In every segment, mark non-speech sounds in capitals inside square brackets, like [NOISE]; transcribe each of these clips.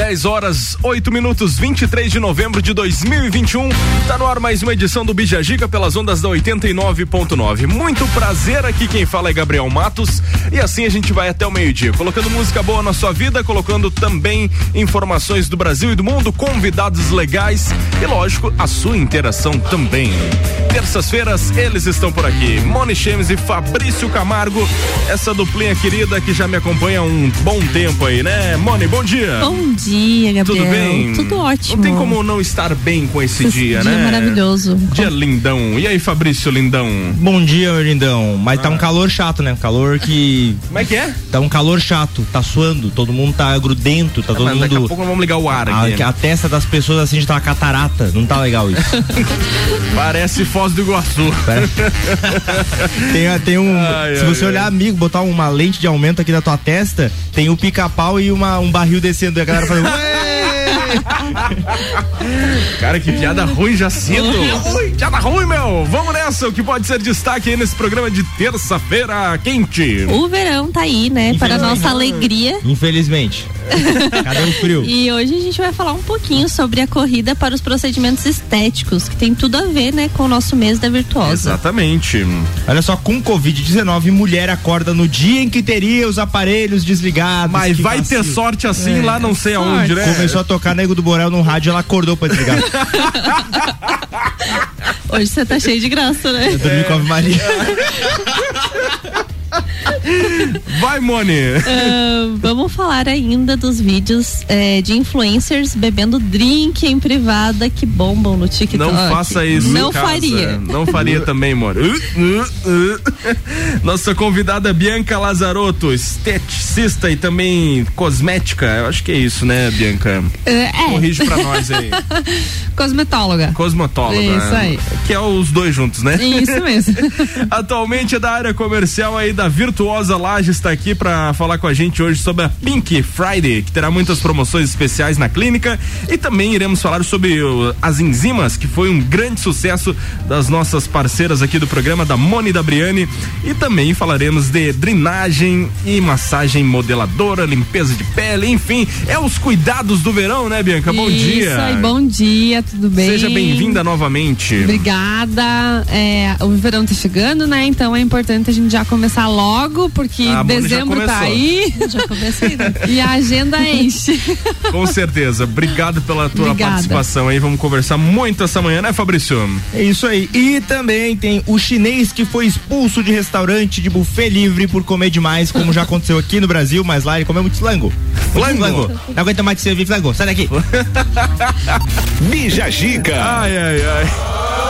10 horas, 8 minutos, 23 de novembro de 2021. Tá no ar mais uma edição do Bija Giga pelas ondas da 89.9. Muito prazer aqui, quem fala é Gabriel Matos. E assim a gente vai até o meio-dia, colocando música boa na sua vida, colocando também informações do Brasil e do mundo, convidados legais e, lógico, a sua interação também. Terças-feiras, eles estão por aqui. Moni Chemes e Fabrício Camargo, essa duplinha querida que já me acompanha há um bom tempo aí, né? Moni, bom dia. Bom dia dia, Gabriel. Tudo bem? Tudo ótimo. Não tem como não estar bem com esse, esse dia, dia né? maravilhoso. Dia lindão. E aí, Fabrício Lindão? Bom dia, meu lindão. Mas ah. tá um ah. calor chato, né? Um calor que. Como é que é? Tá um calor chato, tá suando, todo mundo tá grudento, tá é, todo mundo. Daqui a pouco vamos ligar o ar aqui. A, a testa das pessoas assim já tá uma catarata. Não tá legal isso. [LAUGHS] Parece Foz do Iguaçu. tem, tem um. Ai, se ai, você ai. olhar, amigo, botar uma lente de aumento aqui na tua testa, tem o um pica-pau e uma, um barril descendo. E a galera fala, [LAUGHS] Cara, que piada ruim já cedo. piada ruim, meu. Vamos nessa, o que pode ser destaque aí nesse programa de terça-feira quente. O verão tá aí, né? Para nossa alegria. Infelizmente. Cadê o frio? E hoje a gente vai falar um pouquinho sobre a corrida para os procedimentos estéticos, que tem tudo a ver, né, com o nosso mês da virtuosa. Exatamente. Olha só, com Covid-19, mulher acorda no dia em que teria os aparelhos desligados. Mas vai vacilo. ter sorte assim é, lá não sei sorte. aonde, né? Começou a tocar Nego do Borel no rádio, ela acordou pra desligar. Hoje você tá cheio de graça, né? Eu dormi com a Maria. [LAUGHS] Vai, Moni! Uh, vamos falar ainda dos vídeos é, de influencers bebendo drink em privada que bombam no TikTok. Não faça isso. Não faria. Não faria também, Moni. Uh, uh, Nossa convidada Bianca Lazarotto, esteticista e também cosmética. Eu acho que é isso, né, Bianca? É. Corrige pra nós aí. [LAUGHS] Cosmetóloga. Cosmetóloga. Isso aí. Que é os dois juntos, né? Isso mesmo. [LAUGHS] Atualmente é da área comercial aí da Virtuosa Laje está aqui para falar com a gente hoje sobre a Pink Friday, que terá muitas promoções especiais na clínica e também iremos falar sobre uh, as enzimas, que foi um grande sucesso das nossas parceiras aqui do programa, da Moni da Briane, e também falaremos de drenagem e massagem modeladora, limpeza de pele, enfim, é os cuidados do verão, né, Bianca? Bom Isso dia. Isso aí, bom dia, tudo bem? Seja bem-vinda novamente. Obrigada. É, o verão tá chegando, né? Então é importante a gente já começar logo, porque ah, dezembro tá aí. Já comecei, né? E a agenda enche. Com certeza. Obrigado pela tua Obrigada. participação aí. Vamos conversar muito essa manhã, né, Fabrício? É isso aí. E também tem o chinês que foi expulso de restaurante de buffet livre por comer demais, como já aconteceu aqui no Brasil, mas lá ele comeu muito flango. Flango? flango. Não aguenta mais de servir flango. Sai daqui. [LAUGHS] Bija Gica. Ai, ai, ai.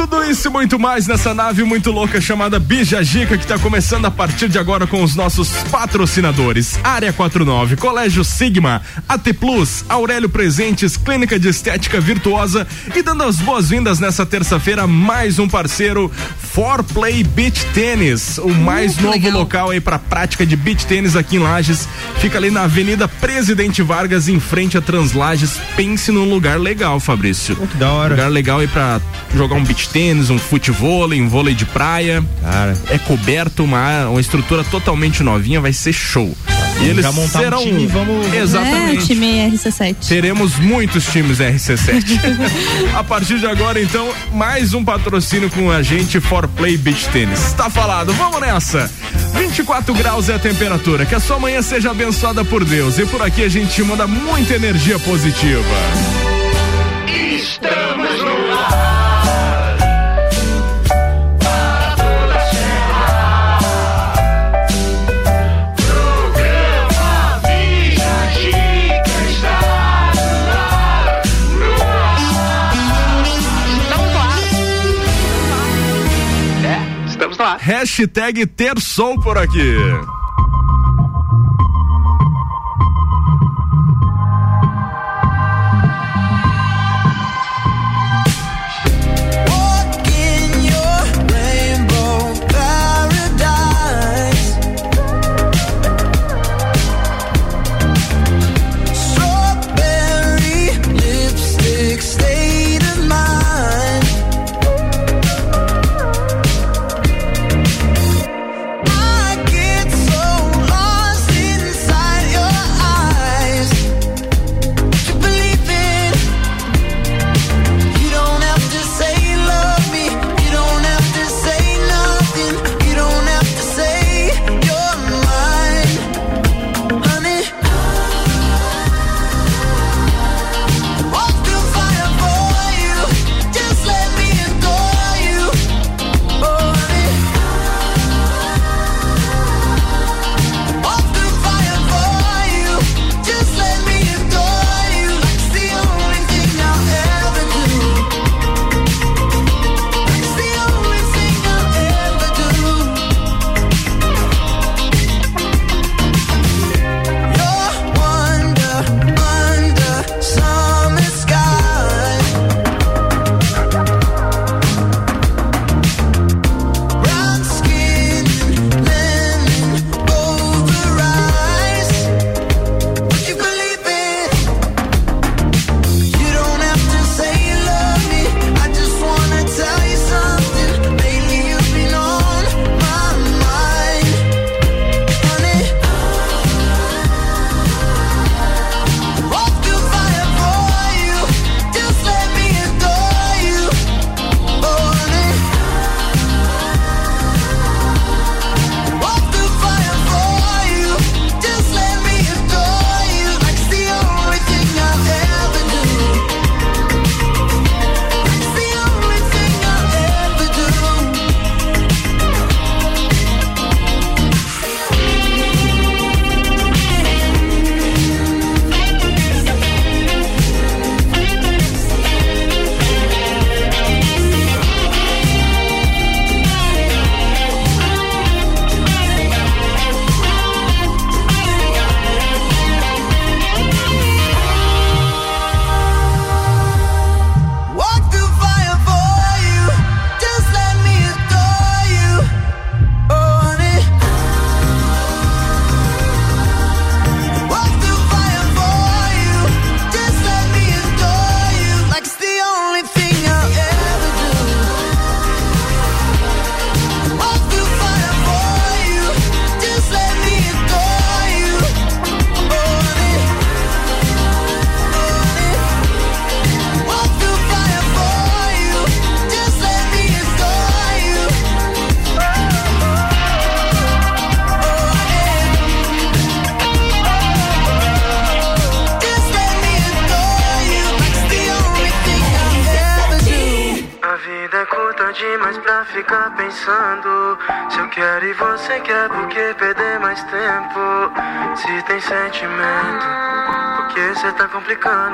Tudo isso e muito mais nessa nave muito louca chamada Bija Gica que está começando a partir de agora com os nossos patrocinadores. Área 49, Colégio Sigma, AT Plus, Aurélio Presentes, Clínica de Estética Virtuosa e dando as boas-vindas nessa terça-feira mais um parceiro For Play Beach Tênis, o mais uh, novo legal. local aí para prática de beach tênis aqui em Lages. Fica ali na Avenida Presidente Vargas em frente a Translages. Pense num lugar legal, Fabrício. Oh, que da hora. Lugar legal aí para jogar um beach tênis, um futebol, um vôlei de praia. Cara. É coberto, uma, uma estrutura totalmente novinha, vai ser show. E eles Já montar serão um time, vamos exatamente. É, time RC7. Teremos muitos times RC7. [LAUGHS] a partir de agora, então, mais um patrocínio com a gente For Play Beach Tennis. Está falado, vamos nessa. 24 graus é a temperatura. Que a sua manhã seja abençoada por Deus. E por aqui a gente manda muita energia positiva. Estamos no Hashtag ter som por aqui.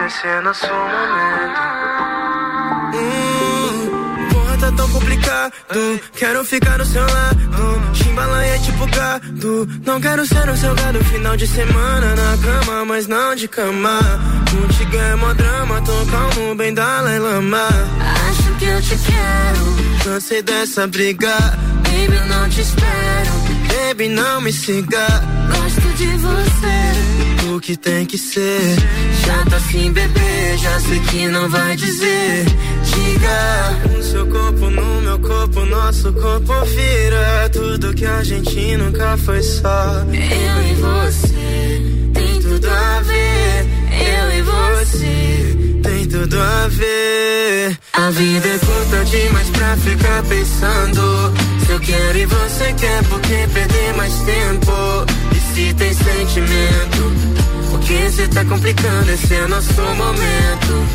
Esse é nosso momento. Hum, porra, tá tão complicado. Quero ficar no seu lado. Chimbala é tipo gado. Não quero ser o seu gado. Final de semana na cama, mas não de cama. Contigo é mó drama. Tô calmo, bem Dalai Lama. Acho que eu te quero. Cansei dessa briga. Baby, não te espero. Baby, não me siga. Gosto de você. Que tem que ser. Já tá assim, bebê. Já sei que não vai dizer. Diga. O seu corpo no meu corpo. Nosso corpo vira. Tudo que a gente nunca foi só. Eu e você. Tem tudo a ver. Eu e você. Tem tudo a ver. A vida é curta demais pra ficar pensando. Se eu quero e você quer, por que perder mais tempo? E se tem sentimento? Porque cê tá complicando, esse é nosso momento.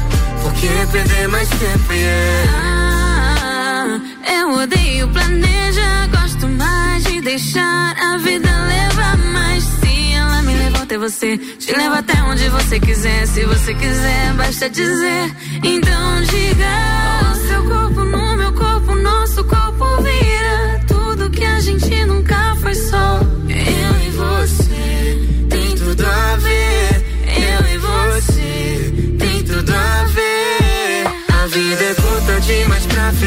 Por que perder mais tempo? Yeah. Ah, eu odeio planejar, gosto mais de deixar a vida levar mais. Se ela me levou até você, te leva até onde você quiser. Se você quiser, basta dizer. Então diga: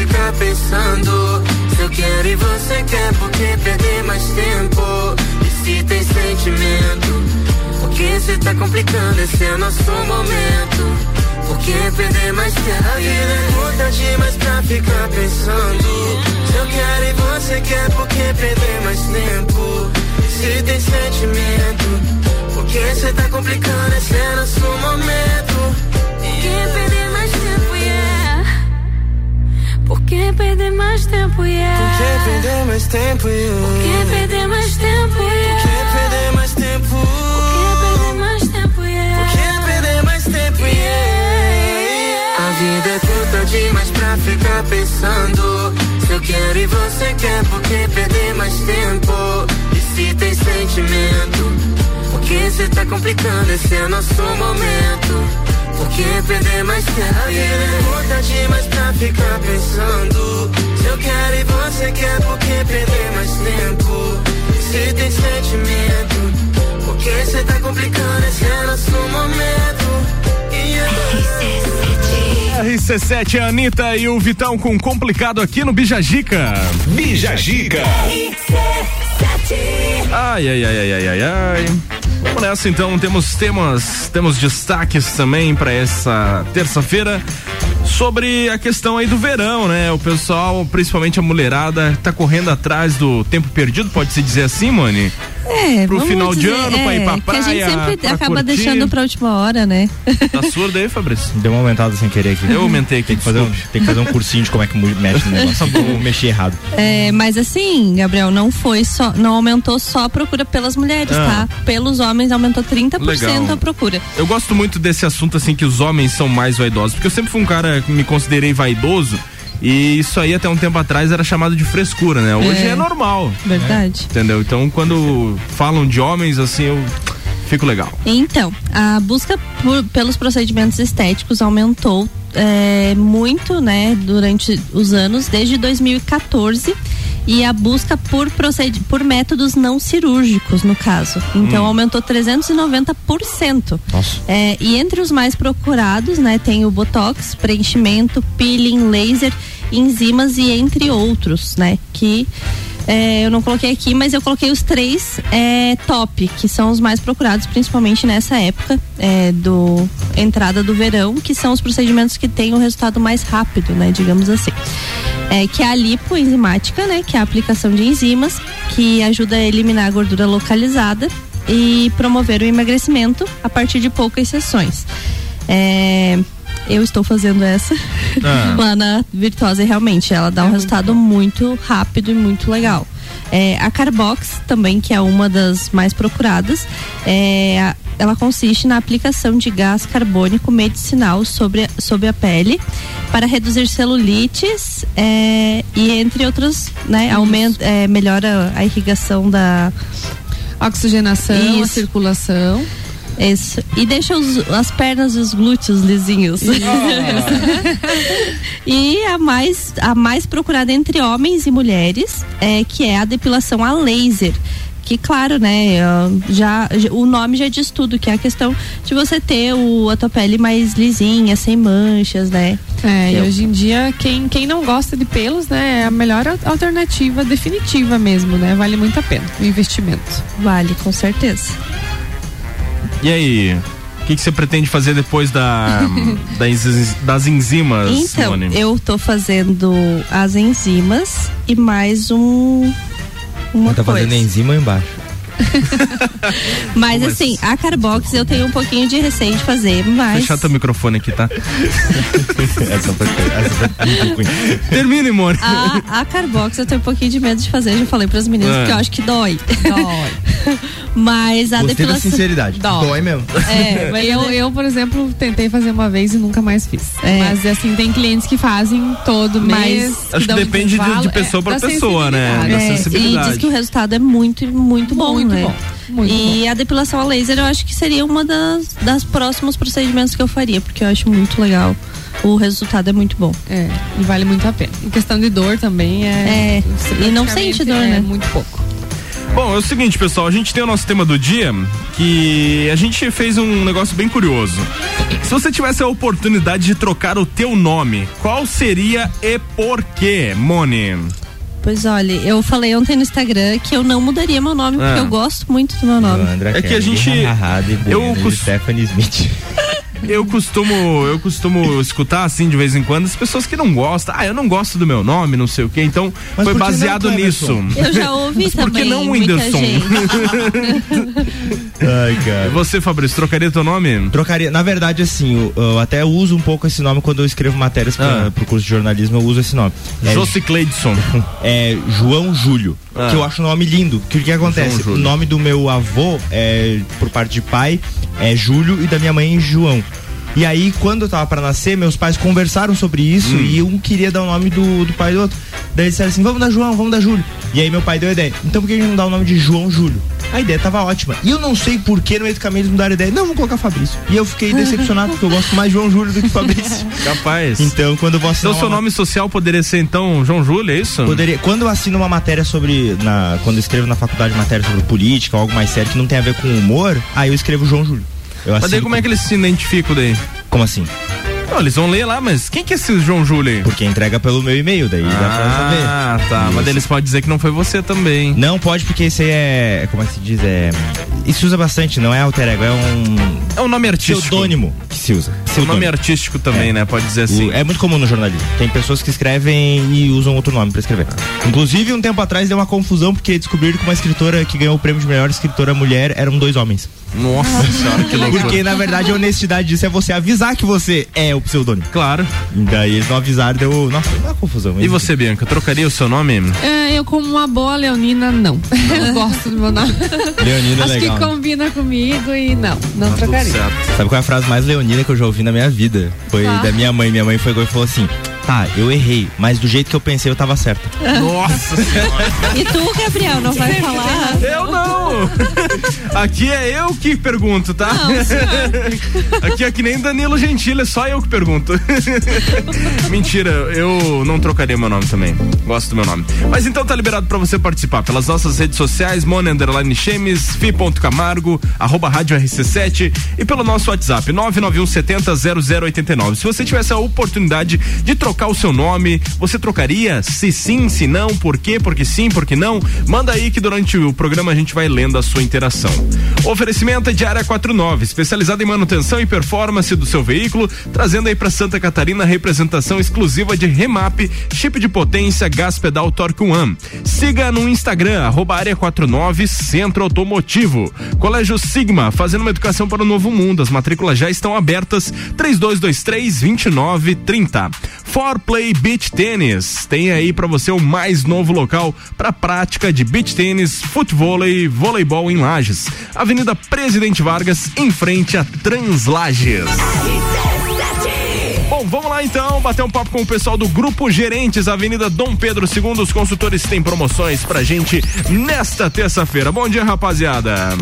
ficar pensando. Se eu quero e você quer, por que perder mais tempo? E se tem sentimento? Porque cê tá complicando, esse é nosso momento. Por que perder mais tempo? A vida é curta demais pra ficar pensando. Se eu quero e você quer, por que perder mais tempo? Se tem sentimento, por que cê tá complicando? Esse é nosso momento. Por que perder mais tempo? Por que perder mais tempo, yeah? Por que perder mais tempo, yeah? Por que perder mais tempo, yeah? Por que perder mais tempo? Por que perder mais tempo, yeah? Por que perder mais tempo, yeah? A vida é curta demais pra ficar pensando eu quero e você quer, por que perder mais tempo? E se tem sentimento? Porque cê tá complicando, esse é nosso momento. Por que perder mais tempo? A vida é curta demais pra ficar pensando. Se eu quero e você quer, por que perder mais tempo? Se tem sentimento, porque cê tá complicando, esse é nosso momento. Yeah. RC7, a Anitta e o Vitão com complicado aqui no Bijagica. Bijagica. Ai, ai, ai, ai, ai, ai, ai. Vamos nessa então, temos temas, temos destaques também para essa terça-feira sobre a questão aí do verão, né? O pessoal, principalmente a mulherada, tá correndo atrás do tempo perdido, pode se dizer assim, Mani? É, pro final dizer, de ano, é, pra ir pra praia. Que a gente sempre acaba curtir. deixando pra última hora, né? Tá surdo aí, Fabrício? Deu uma aumentada sem querer aqui. Eu aumentei aqui. Tem que, fazer um, tem que fazer um cursinho de como é que mexe no negócio. Vou mexer errado. É, mas assim, Gabriel, não foi só. Não aumentou só a procura pelas mulheres, ah. tá? Pelos homens aumentou 30% Legal. a procura. Eu gosto muito desse assunto, assim, que os homens são mais vaidosos. Porque eu sempre fui um cara me considerei vaidoso. E isso aí até um tempo atrás era chamado de frescura, né? Hoje é, é normal. Né? Verdade. Né? Entendeu? Então quando falam de homens, assim, eu fico legal. Então, a busca por, pelos procedimentos estéticos aumentou é, muito, né, durante os anos, desde 2014 e a busca por, proced... por métodos não cirúrgicos, no caso. Então hum. aumentou 390%. Nossa. É, e entre os mais procurados, né, tem o Botox, preenchimento, peeling, laser, enzimas e entre outros, né, que é, eu não coloquei aqui, mas eu coloquei os três é, top, que são os mais procurados, principalmente nessa época é, do entrada do verão, que são os procedimentos que têm o resultado mais rápido, né? Digamos assim. É, que é a lipoenzimática, né? Que é a aplicação de enzimas, que ajuda a eliminar a gordura localizada e promover o emagrecimento a partir de poucas sessões. É, eu estou fazendo essa ah. [LAUGHS] lá na Virtuosa e realmente ela dá um resultado muito rápido e muito legal. É, a Carbox também, que é uma das mais procuradas, é, ela consiste na aplicação de gás carbônico medicinal sobre, sobre a pele para reduzir celulites é, e entre outros, né, aumenta, é, melhora a irrigação da oxigenação, a Isso. circulação. Isso. E deixa os- as pernas e os glúteos lisinhos. [LAUGHS] e a mais, a mais procurada entre homens e mulheres é que é a depilação a laser. Que claro, né? Já, já- o nome já diz tudo, que é a questão de você ter o, a tua pele mais lisinha, sem manchas, né? É, e Eu- hoje em dia, quem, quem não gosta de pelos, né, é a melhor al- alternativa definitiva mesmo, né? Vale muito a pena o investimento. Vale, com certeza. E aí? O que, que você pretende fazer depois da, [LAUGHS] da enzi- das enzimas, Então, Simone? eu tô fazendo as enzimas e mais um. Uma Tá coisa. fazendo enzima embaixo. [LAUGHS] Mas Como assim, a Carbox eu tenho um pouquinho de receio de fazer, mas. Fechar teu microfone aqui, tá? [LAUGHS] Essa foi, essa foi muito ruim. Termine, Simone. A, a Carbox eu tenho um pouquinho de medo de fazer, já falei pras meninas, É. porque eu acho que dói. Dói. [LAUGHS] Mas a Gostei da depilação. sinceridade. Dói. Dói mesmo. É, mas Eu, eu, por exemplo, tentei fazer uma vez e nunca mais fiz. É. Mas assim, tem clientes que fazem todo Mas- mês. Acho que dão depende de- de pessoa pra da pessoa, né? sensibilidade. Da É, e sensibilidade. diz que o resultado é muito, muito bom, Muito né? bom, muito e a depilação a laser eu acho que seria uma das, das próximos procedimentos que eu faria, porque eu acho muito legal. O resultado é muito bom. É, e vale muito a pena. Em questão de dor também é. É, e não sente dor, é né? Muito pouco. Bom, é o seguinte, pessoal, a gente tem o nosso tema do dia que a gente fez um negócio bem curioso. Se você tivesse a oportunidade de trocar o teu nome, qual seria e por quê, Moni? Pois olha, eu falei ontem no Instagram que eu não mudaria meu nome, porque Ah. eu gosto muito do meu nome. Andra É que a gente- eu Bueno, cos- Stephanie Smith. [LAUGHS] Eu costumo, eu costumo escutar assim de vez em quando as pessoas que não gostam. Ah, eu não gosto do meu nome, não sei o quê. Então Mas foi que não, baseado nisso. Eu já [LAUGHS] ouvi Mas por que também. não, Whindersson? [LAUGHS] [LAUGHS] Ai, cara. Você, Fabrício, trocaria teu nome? Trocaria, na verdade, assim, eu, eu até uso um pouco esse nome quando eu escrevo matérias pra, Ah. pro curso de jornalismo, eu uso esse nome. É, Josi Cleidson. é João Júlio, Ah. que eu acho um nome lindo. Que o que acontece? O nome do meu avô, é, por parte de pai, é Júlio e da minha mãe João. E aí, quando eu tava pra nascer, meus pais conversaram sobre isso Hum. e um queria dar o nome do, do pai do outro. Daí eles disseram assim: vamos dar João, vamos dar Júlio. E aí meu pai deu a ideia: então por que a gente não dá o nome de João Júlio? A ideia tava ótima. E eu não sei por que no meio do caminho eles mudaram a ideia. Não, vamos colocar Fabrício. E eu fiquei decepcionado porque eu gosto mais de João Júlio do que Fabrício. [LAUGHS] Capaz. Então, quando eu vou assinar Então seu uma- nome social poderia ser então João Júlio, é isso? Poderia, quando eu assino uma matéria sobre. Na, quando eu escrevo na faculdade matéria sobre política ou algo mais sério que não tem a ver com humor, aí eu escrevo João Júlio. Eu Mas daí como é que eles se identificam daí? Como assim? Não, eles vão ler lá, mas quem que é esse João Júlio aí? Porque entrega pelo meu e-mail, daí dá pra saber. Ah, tá. Isso. Mas eles podem dizer que não foi você também. Não pode, porque esse aí é. Como é que se diz? É. Isso usa bastante, não é alter ego, é um É um nome artístico. pseudônimo que se usa. É um nome artístico também, É. né? Pode dizer assim. O- é muito comum no jornalismo. Tem pessoas que escrevem e usam outro nome pra escrever. Inclusive, um tempo atrás deu uma confusão porque descobriram que uma escritora que ganhou o prêmio de melhor escritora mulher eram dois homens. Nossa senhora, que loucura. Porque, na verdade, a honestidade disso é você avisar que você é o pseudônimo. Claro. E daí eles não avisaram, deu. Nossa, deu uma confusão. E você, Bianca, trocaria o seu nome? É, eu, como uma boa leonina, não. [LAUGHS] Eu gosto do meu nome. Leonina é Acho legal. que combina comigo e não, não Tudo trocaria. certo. Sabe qual é a frase mais leonina que eu já ouvi na minha vida? Foi Ah. da minha mãe. Minha mãe foi e falou assim: Tá, eu errei, mas do jeito que eu pensei eu tava certa. Nossa [LAUGHS] senhora. E tu, Gabriel, não vai falar? Eu não! [LAUGHS] Aqui é eu que pergunto, tá? [LAUGHS] Aqui é que nem Danilo Gentili, é só eu que pergunto. Mentira, eu não trocaria meu nome também. Gosto do meu nome. Mas então tá liberado pra você participar pelas nossas redes sociais, Mone Underline Chemes, Fi.camargo, arroba Rádio RC7 e pelo nosso WhatsApp, 991 70 0089. Se você tivesse a oportunidade de trocar o seu nome, você trocaria? Se sim, se não, por quê? Porque sim, porque não? Manda aí que durante o programa a gente vai lendo a sua interação. Oferecimento é de Área 49, especializada em manutenção e performance do seu veículo, trazendo aí para Santa Catarina a representação exclusiva de Remap, chip de potência, gás pedal Torque One. Siga no Instagram, arroba Área 49 Centro Automotivo. Colégio Sigma, fazendo uma educação para o novo mundo. As matrículas já estão abertas. 3223 2930. For Play Beach Tênis. Tem aí para você o mais novo local para prática de beach tênis, futebol e voleibol em Lages. Avenida Presidente Vargas, em frente a Translages. Vamos lá então, bater um papo com o pessoal do Grupo Gerentes, Avenida Dom Pedro II. Os consultores têm promoções pra gente nesta terça-feira. Bom dia, rapaziada.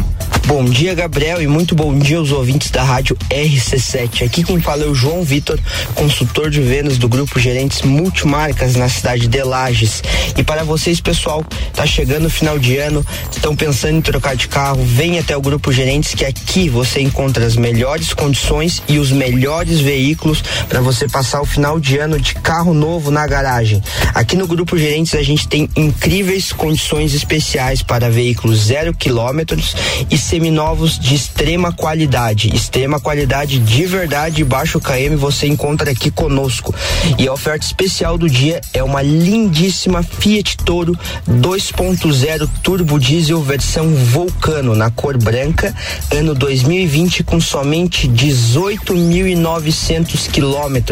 Bom dia, Gabriel, e muito bom dia aos ouvintes da rádio RC7. Aqui quem fala é o João Vitor, consultor de vendas do Grupo Gerentes Multimarcas na cidade de Lages. E para vocês, pessoal, tá chegando o final de ano, estão pensando em trocar de carro, vem até o Grupo Gerentes que aqui você encontra as melhores condições e os melhores veículos para você passar o final de ano de carro novo na garagem. Aqui no Grupo Gerentes a gente tem incríveis condições especiais para veículos zero quilômetros e seminovos de extrema qualidade. Extrema qualidade de verdade baixo KM você encontra aqui conosco. E a oferta especial do dia é uma lindíssima Fiat Toro 2.0 turbo diesel versão Vulcano na cor branca, ano 2020 com somente 18.900 quilômetros.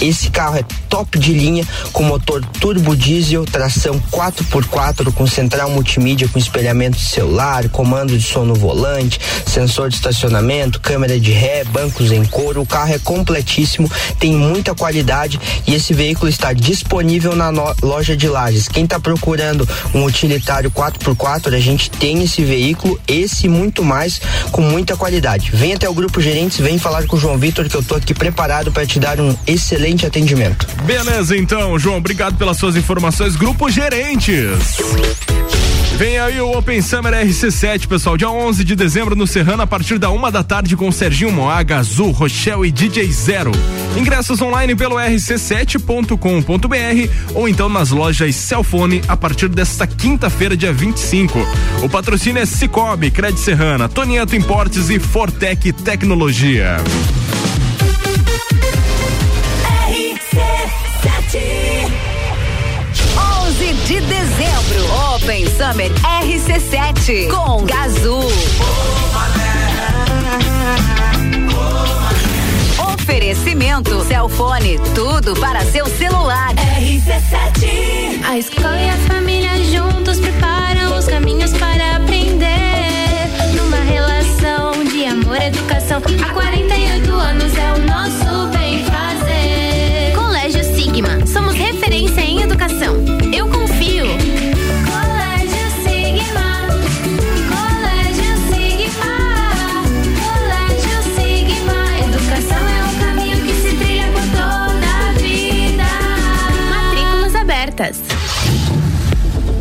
Esse carro é top de linha com motor turbo diesel, tração 4x4 com central multimídia com espelhamento celular, comando de som no volante sensor de estacionamento, câmera de ré, bancos em couro. O carro é completíssimo, tem muita qualidade e esse veículo está disponível na loja de Lages. Quem está procurando um utilitário 4x4, a gente tem esse veículo, esse e muito mais com muita qualidade. Vem até o grupo Gerentes, vem falar com o João Vitor que eu estou aqui preparado para te dar um excelente atendimento. Beleza, então, João, obrigado pelas suas informações. Grupo Gerentes. Vem aí o Open Summer RC7, pessoal, dia 11 de dezembro no Serrano, a partir da uma da tarde com Serginho Moaga, Azul, Rochelle e DJ Zero. Ingressos online pelo rc7.com.br ou então nas lojas Celfone a partir desta quinta-feira, dia 25. O patrocínio é Cicobi, Cred Serrana, Tonieto Importes e Fortec Tecnologia. De dezembro. Open Summer RC7 com Gazul. Oferecimento Celfone, tudo para seu celular. RC7. A escola e a família juntos preparam os caminhos para aprender. Numa relação de amor e educação. Há 48 educação. Eu confio. Colégio Sigma. Colégio Sigma. Colégio Sigma. Educação é um caminho que se trilha por toda a vida. Matrículas abertas.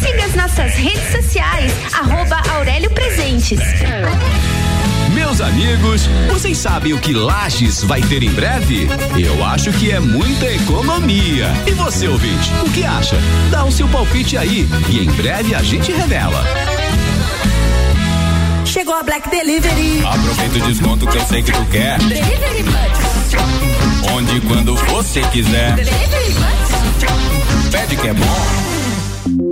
Siga as nossas redes sociais, arroba Aurélio Presentes. Meus amigos, vocês sabem o que Lages vai ter em breve? Eu acho que é muita economia. E você, ouvinte, o que acha? Dá o seu palpite aí e em breve a gente revela. Chegou a Black Delivery. Aproveita o desconto que eu sei que tu quer. Delivery Bucks. Onde e quando você quiser. Delivery Bucks. Pede que é bom.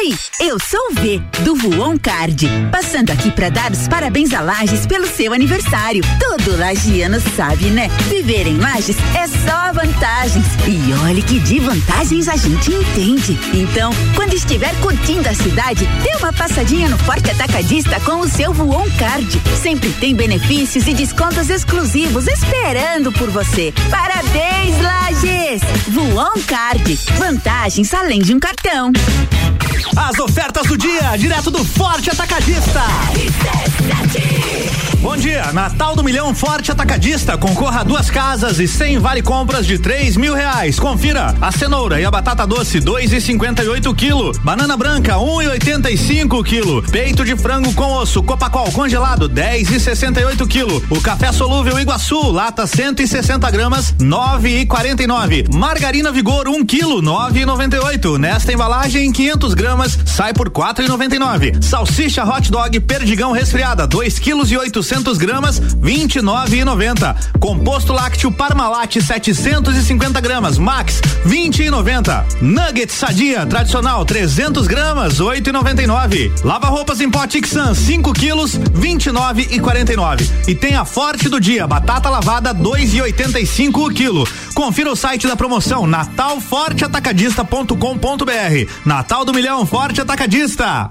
Oi, eu sou o V, do Voon Card. Passando aqui para dar os parabéns a Lages pelo seu aniversário. Todo lagiano sabe, né? Viver em Lages é só vantagens. E olhe que de vantagens a gente entende. Então, quando estiver curtindo a cidade, dê uma passadinha no Forte Atacadista com o seu Voon Card. Sempre tem benefícios e descontos exclusivos esperando por você. Parabéns, Lages! Voon Card. Vantagens além de um cartão. As ofertas do dia, direto do Forte Atacadista. Bom dia, Natal do Milhão Forte Atacadista. Concorra a duas casas e 100 vale compras de três mil reais. Confira a cenoura e a batata doce, dois e cinquenta e oito quilo. Banana branca, um e oitenta e cinco quilo. Peito de frango com osso, Copacol congelado, dez e sessenta e oito quilo. O café solúvel Iguaçu, lata 160 gramas, nove e quarenta e nove. Margarina Vigor, um quilo, nove e noventa e oito. Nesta embalagem, 500 gramas, sai por quatro e noventa e nove. Salsicha hot dog perdigão resfriada, 2 quilos e 800 gramas, 29,90. Composto lácteo Parmalat 750 gramas, Max 20,90. Nuggets Sadia tradicional 300 gramas, 8,99. Lava roupas em pote Xan 5 quilos, 29,49. E tem a forte do dia, batata lavada 2,85 o quilo. Confira o site da promoção natalforteatacadista.com.br. Natal do Milhão Forte Atacadista.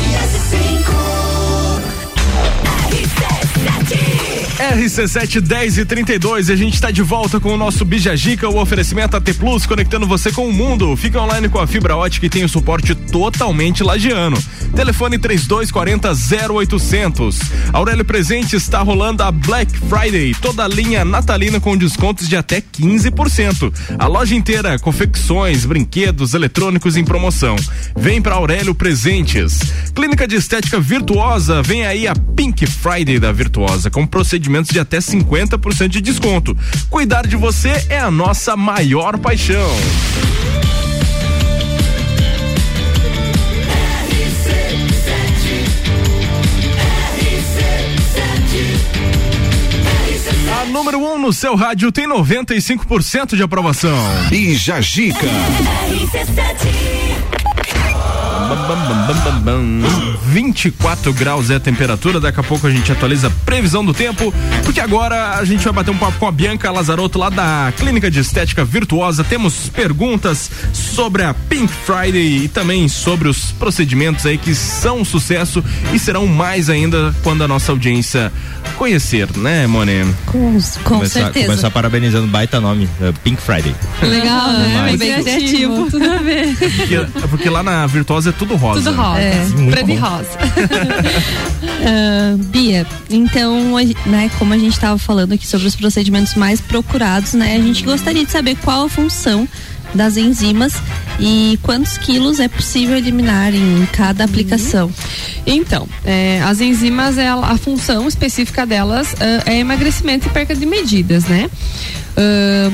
10 e 32 e a gente está de volta com o nosso Bijagica, o oferecimento AT Plus, conectando você com o mundo. Fica online com a fibra ótica e tem o suporte totalmente lagiano. Telefone 3240 0800. Aurélio Presente está rolando a Black Friday, toda a linha natalina com descontos de até 15%. A loja inteira, confecções, brinquedos, eletrônicos em promoção. Vem para Aurélio Presentes. Clínica de Estética Virtuosa, vem aí a Pink Friday da Virtuosa, com procedimentos de até 50% de desconto. Cuidar de você é a nossa maior paixão. A número 1 um no seu rádio tem 95% de aprovação. Bija Gica. 24 graus é a temperatura. Daqui a pouco a gente atualiza a previsão do tempo, porque agora a gente vai bater um papo com a Bianca Lazarotto lá da Clínica de Estética Virtuosa. Temos perguntas sobre a Pink Friday e também sobre os procedimentos aí que são um sucesso e serão mais ainda quando a nossa audiência conhecer, né, Mone? Com, com começar, certeza. Começar parabenizando baita nome, uh, Pink Friday. Legal, né? Mas- Bem criativo. Tudo a ver. Porque, porque lá na Virtuosa é tudo rosa. Tudo rosa. É. Preto e rosa. [LAUGHS] Ah, Bia, então, a- né, como a gente estava falando aqui sobre os procedimentos mais procurados, né, a gente gostaria de saber qual a função das enzimas e quantos quilos é possível eliminar em cada aplicação. Então, é, as enzimas, ela- a função específica delas ah, é emagrecimento e perca de medidas, né? Ah,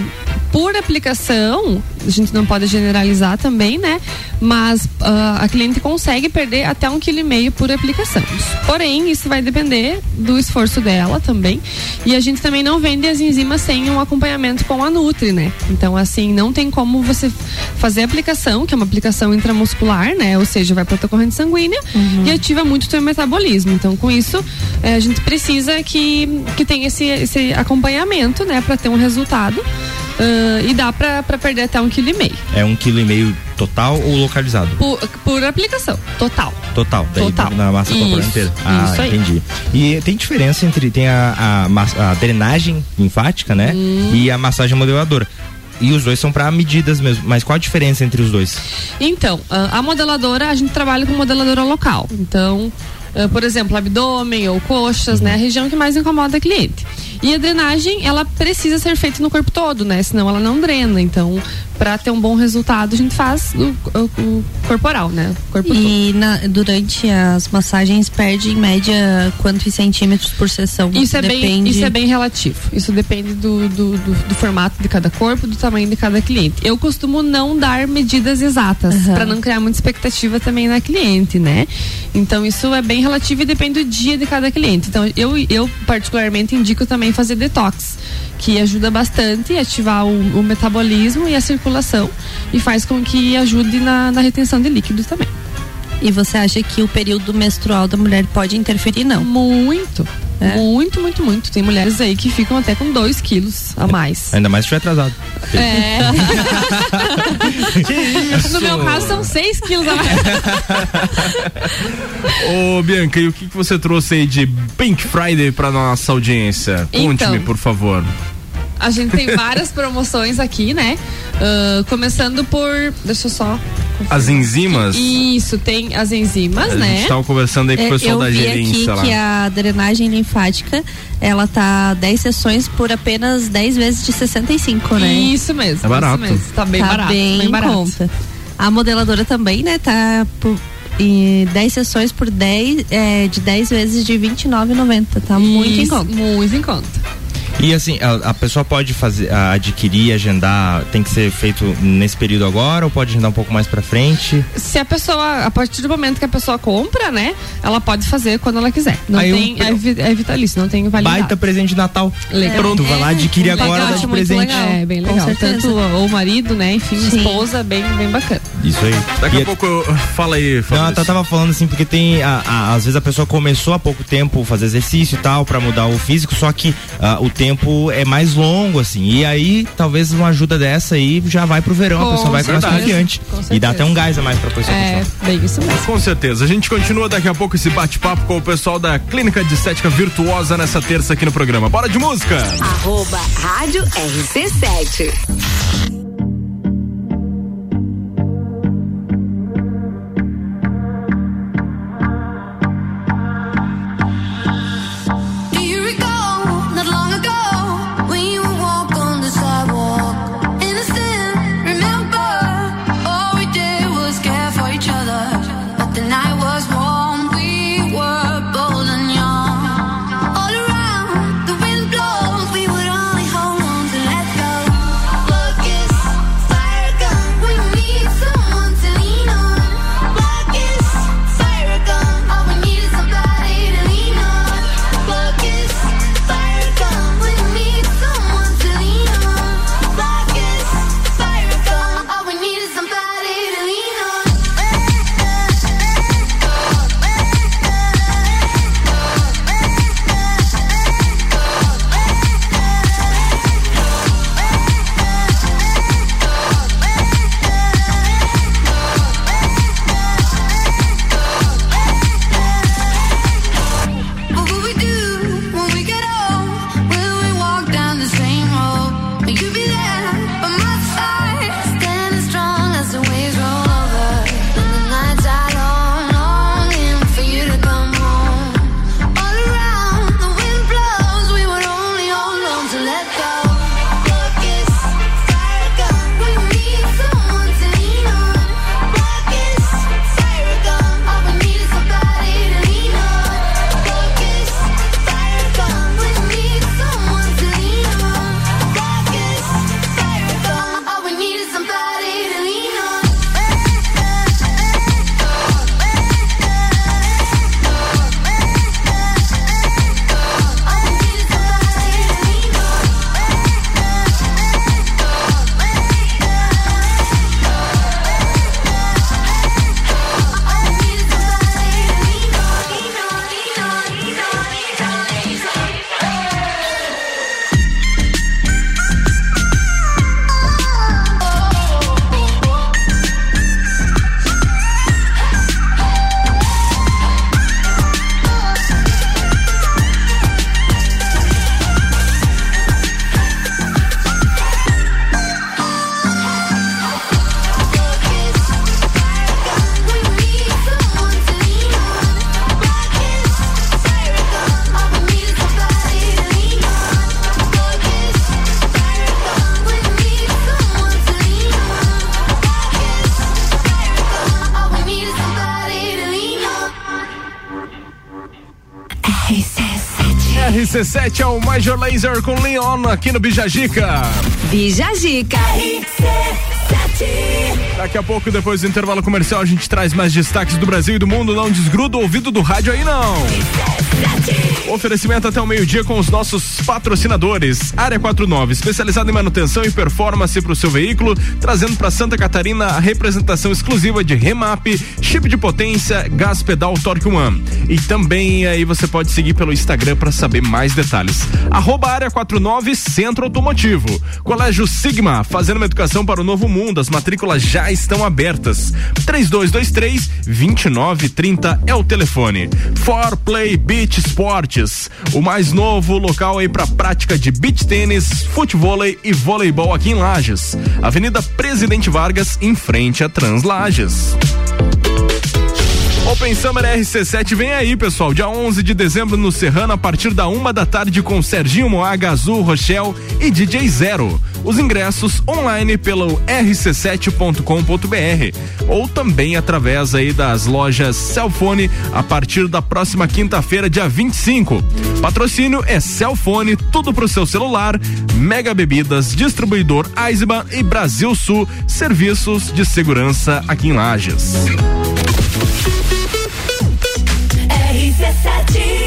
por aplicação, a gente não pode generalizar também, né? Mas ah, a cliente consegue perder até um quilo e meio por aplicação. Porém, isso vai depender do esforço dela também. E a gente também não vende as enzimas sem um acompanhamento com a Nutri, né? Então, assim, não tem como você fazer a aplicação, que é uma aplicação intramuscular, né? Ou seja, vai para a corrente sanguínea e ativa muito o teu metabolismo. Então, com isso, eh, a gente precisa que, que tenha esse, esse acompanhamento, né? Para ter um resultado. Ah, e dá para perder até um quilo e meio. É um quilo e meio total ou localizado? Por, por aplicação, total. Total, daí Total. na massa corporal inteira. Ah, isso aí. entendi. E tem diferença entre tem a, a, a drenagem linfática, né? Hum. E a massagem modeladora. E os dois são para medidas mesmo. Mas qual a diferença entre os dois? Então, a modeladora, a gente trabalha com modeladora local. Então, ah, por exemplo, abdômen ou coxas, né? A região que mais incomoda a cliente. E a drenagem, ela precisa ser feita no corpo todo, né? Senão ela não drena. Então, Pra ter um bom resultado, a gente faz o, o- o corporal, né? O corpo E na- durante as massagens perde em média quantos centímetros por sessão? Isso é, Depende. bem, isso é bem relativo. Isso depende do, do, do- do formato de cada corpo, do tamanho de cada cliente. Eu costumo não dar medidas exatas, Aham. pra não criar muita expectativa também na cliente, né? Então isso é bem relativo e depende do dia de cada cliente. Então eu, eu particularmente indico também fazer detox, que ajuda bastante a ativar o, o metabolismo e a circulação e faz com que ajude na, na retenção de líquidos também. E você acha que o período menstrual da mulher pode interferir? Não. Muito. É. Muito, muito, muito. Tem mulheres aí que ficam até com 2 quilos a mais. Ainda mais se estiver atrasado. É. [LAUGHS] isso? No meu caso são 6 quilos a mais. Ô, Bianca, e o que, que você trouxe aí de Pink Friday pra nossa audiência? Conte-me, Então. por favor. A gente tem várias promoções aqui, né? Ah, começando por. Deixa eu só. As enzimas? Isso, tem as enzimas, A né? gente tava conversando aí com o É, pessoal eu da vi gerência aqui lá. que a drenagem linfática, ela tá 10 sessões por apenas 10 vezes de 65, né? Isso mesmo. É barato. Isso mesmo. Tá bem tá barato. bem, bem em barato. conta. A modeladora também, né, tá por, e 10 sessões por 10, é, de 10 vezes de 29,90. Tá muito em Isso, conta. Muito em conta. E assim, a, a pessoa pode fazer, adquirir, agendar, tem que ser feito nesse período agora ou pode agendar um pouco mais pra frente? Se a pessoa, a partir do momento que a pessoa compra, né? Ela pode fazer quando ela quiser. Não Aí tem. um- é, é vitalício, não tem validade. Baita presente de Natal. Legal. Pronto, vai lá, adquire agora, legal, dá de presente. legal. É, bem legal. Tanto o o marido, né? Enfim, Sim. esposa, bem, bem bacana. Isso aí. Daqui E a pouco, eu- [LAUGHS] fala aí, Não, fala eu tava falando assim, porque tem. a- a- às vezes a pessoa começou há pouco tempo fazer exercício e tal, pra mudar o físico, só que ah, o tempo é mais longo, assim. E aí, talvez uma ajuda dessa aí já vai pro verão, a Com pessoa vai com mais certeza. confiante. Com E dá até um gás a mais pra pessoa. É, bem isso mesmo. Com certeza. A gente continua daqui a pouco esse bate-papo com o pessoal da Clínica de Estética Virtuosa nessa terça aqui no programa. Bora de música! Arroba Rádio RC7. RC7 é o Major Laser com Leon aqui no Bijagica. Bijagica. Daqui a pouco, depois do intervalo comercial, a gente traz mais destaques do Brasil e do mundo. Não desgruda o ouvido do rádio aí, não. Oferecimento até o meio-dia com os nossos patrocinadores. Área 49, especializada em manutenção e performance para o seu veículo, trazendo para Santa Catarina a representação exclusiva de Remap, chip de potência, gás pedal Torque One. E também aí você pode seguir pelo Instagram para saber mais detalhes. Arroba Área 49 Centro Automotivo. Colégio Sigma, fazendo uma educação para o novo mundo. As matrículas já estão abertas. 3223 2930 é o telefone. For Play Beach Sports, o mais novo local aí para prática de beach tênis, futevôlei e voleibol aqui em Lages. Avenida Presidente Vargas, em frente a Translages. Open Summer RC7 vem aí, pessoal. Dia 11 de dezembro no Serrano, a partir da uma da tarde, com Serginho Moaga, Azul, Rochelle e DJ Zero. Os ingressos online pelo rc7.com.br ou também através aí das lojas Cellfone a partir da próxima quinta-feira, dia 25. Patrocínio é Cellfone, tudo pro seu celular, Mega Bebidas, distribuidor Eisenbahn e Brasil Sul, serviços de segurança aqui em Lages. RC7.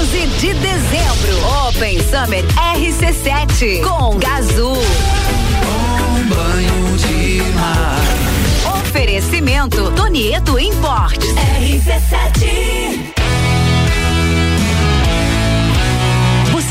11 de dezembro, Open Summer RC7 com Gazul. Um banho de mar. Oferecimento Tonieto Importes. RC7.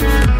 Bye.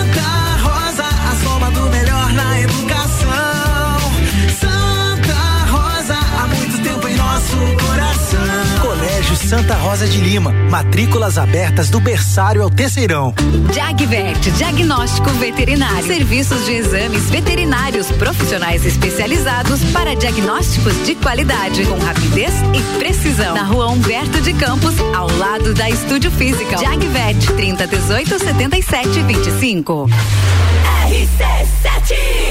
Santa Rosa de Lima. Matrículas abertas do berçário ao terceirão. Jagvet, diagnóstico veterinário. Serviços de exames veterinários profissionais especializados para diagnósticos de qualidade, com rapidez e precisão. Na rua Humberto de Campos, ao lado da Estúdio Física. Jagvet, 30 18 77 25. RC7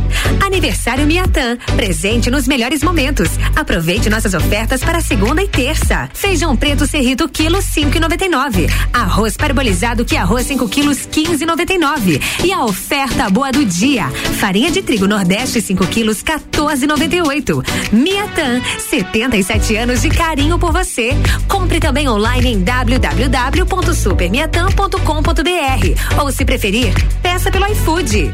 Aniversário Miatã, presente nos melhores momentos. Aproveite nossas ofertas para segunda e terça. Feijão preto serrito quilo 5,99. Arroz parbolizado que arroz 5 quilos 15,99. E a oferta boa do dia. Farinha de trigo Nordeste 5 quilos 14,98. Miatã, 77 anos de carinho por você. Compre também online em www.supermiatã.com.br ou se preferir, peça pelo iFood.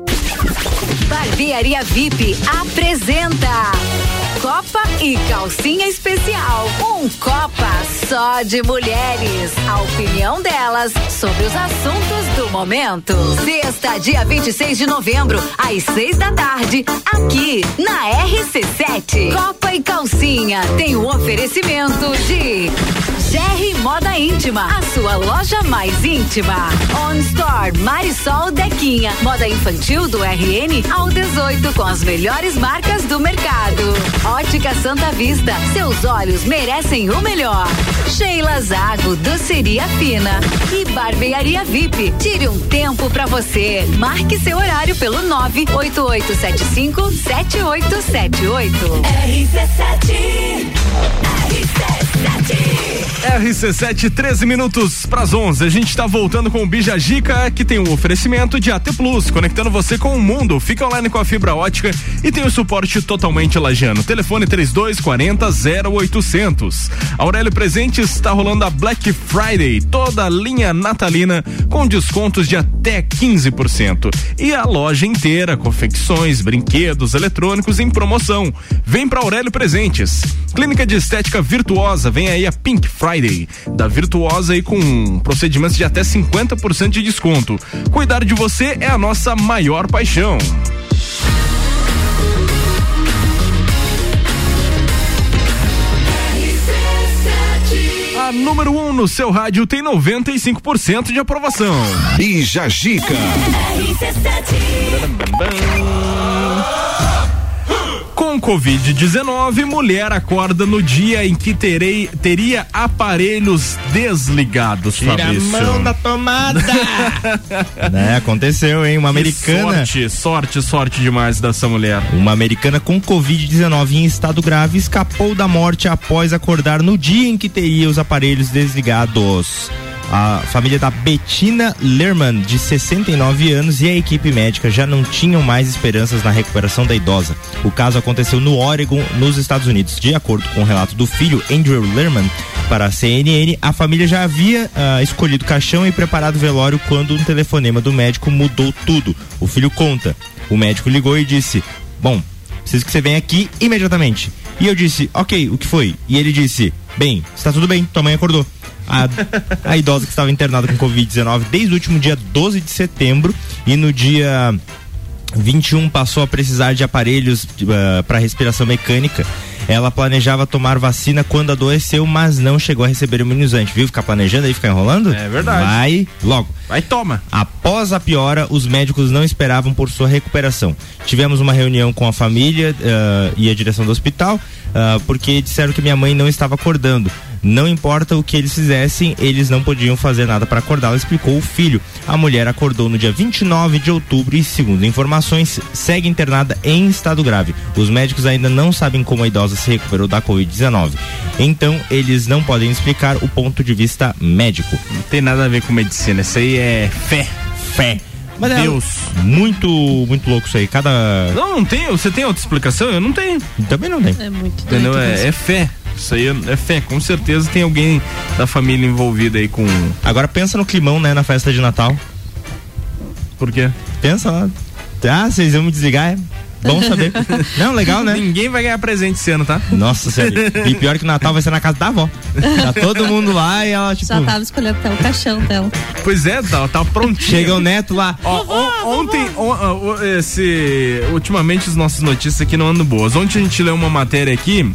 Barbearia VIP apresenta Copa e Calcinha Especial. Um Copa só de mulheres. A opinião delas sobre os assuntos momento. Sexta, dia 26 de novembro, às seis da tarde, aqui na RC7. Copa e Calcinha tem o um oferecimento de GR Moda Íntima, a sua loja mais íntima. On Store Marisol Dequinha, moda infantil do RN ao 18 com as melhores marcas do mercado. Ótica Santa Vista, seus olhos merecem o melhor. Sheila Zago, doceria fina e barbearia VIP. Tire um tempo para você. Marque seu horário pelo 98875 7878. RC7 RC7 RC7, 13 minutos para as 11. A gente está voltando com o Bija Gica, que tem um oferecimento de AT Plus, conectando você com o mundo. Fica online com a fibra ótica e tem o suporte totalmente lagiano. Telefone 3240 0800. Aurélio Presentes está rolando a Black Friday, toda a linha natalina com descontos de até 15%. E a loja inteira, confecções, brinquedos, eletrônicos em promoção. Vem para Aurélio Presentes. Clínica de Estética Virtuosa, vem aí a Pink Friday da Virtuosa e com procedimentos de até 50% de desconto. Cuidar de você é a nossa maior paixão. A número 1 um no seu rádio tem 95% de aprovação. Bija Gica. Com Covid-19, mulher acorda no dia em que terei, teria aparelhos desligados, Tira Fabrício. a mão da tomada. [LAUGHS] né, aconteceu, hein? Uma Que americana. Sorte, sorte, sorte demais dessa mulher. Uma americana com Covid-19 em estado grave escapou da morte após acordar no dia em que teria os aparelhos desligados. A família da Bettina Lerman, de 69 anos, e a equipe médica já não tinham mais esperanças na recuperação da idosa. O caso aconteceu no Oregon, nos Estados Unidos. De acordo com o relato do filho, Andrew Lerman, para a CNN, a família já havia ah, escolhido caixão e preparado o velório quando um telefonema do médico mudou tudo. O filho conta. O médico ligou e disse: Bom, preciso que você venha aqui imediatamente. E eu disse: Ok, o que foi? E ele disse: Bem, está tudo bem, tua mãe acordou. A, a idosa que estava internada com Covid-19 desde o último dia 12 de setembro e no dia 21 passou a precisar de aparelhos para respiração mecânica. Ela planejava tomar vacina quando adoeceu, mas não chegou a receber o imunizante. Viu? Ficar planejando aí, ficar enrolando? É verdade. Vai logo. Vai, toma. Após a piora, os médicos não esperavam por sua recuperação. Tivemos uma reunião com a família ah, e a direção do hospital, ah, porque disseram que minha mãe não estava acordando. Não importa o que eles fizessem, eles não podiam fazer nada para acordá-la, explicou o filho. A mulher acordou no dia 29 de outubro e, segundo informações, segue internada em estado grave. Os médicos ainda não sabem como a idosa se recuperou da Covid-19. Então, eles não podem explicar o ponto de vista médico. Não tem nada a ver com medicina, isso aí é fé. Fé. Mas é Deus. muito, muito louco isso aí. Cada. Não, não tem. Você tem outra explicação? Eu não tenho. Também não tem. É muito Entendeu? É, é fé. Isso aí é, é fé. Com certeza tem alguém da família envolvida aí com. Agora pensa no climão, né, na festa de Natal. Por quê? Pensa lá. Ah, vocês vão me desligar? Bom saber. Não, legal, né? Ninguém vai ganhar presente esse ano, tá? Nossa senhora. E pior que o Natal vai ser na casa da avó. Tá todo mundo lá e ela, tipo. Já tava escolhendo até o caixão dela. Pois é, tá, tá prontinho. Chega o neto lá. Ó, on- ontem, on- esse, ultimamente as nossas notícias aqui não andam boas. Ontem a gente leu uma matéria aqui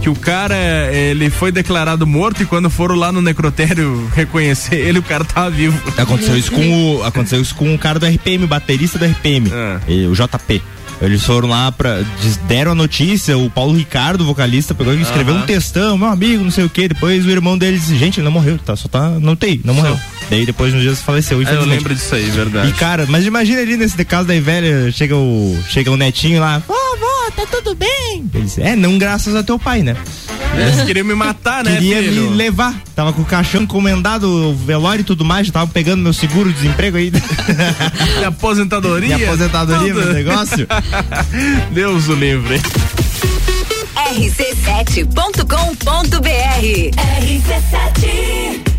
que o cara, ele foi declarado morto e quando foram lá no necrotério [LAUGHS] reconhecer ele, o cara tava vivo. Aconteceu isso com o, aconteceu isso com o cara do RPM, o baterista do RPM, É. o JP. Eles foram lá pra. diz- deram a notícia, o Paulo Ricardo, vocalista, pegou e escreveu Aham. um textão, meu amigo, não sei o que. Depois o irmão dele disse, gente, ele não morreu, tá? Só tá. Não tem, não morreu. Daí depois nos dias faleceu, É, eu lembro disso aí, verdade. E cara, mas imagina ali nesse caso daí, velho, chega o. Chega o netinho lá, vovó, tá tudo bem? Ele disse, é, não graças a teu pai, né? Eles queriam me matar, né, Queria filho? me levar. Tava com o caixão encomendado, o velório e tudo mais, já tava pegando meu seguro desemprego aí. [LAUGHS] Minha aposentadoria. Minha aposentadoria, tudo. meu negócio. [LAUGHS] Deus o livre. rc7.com.br RC7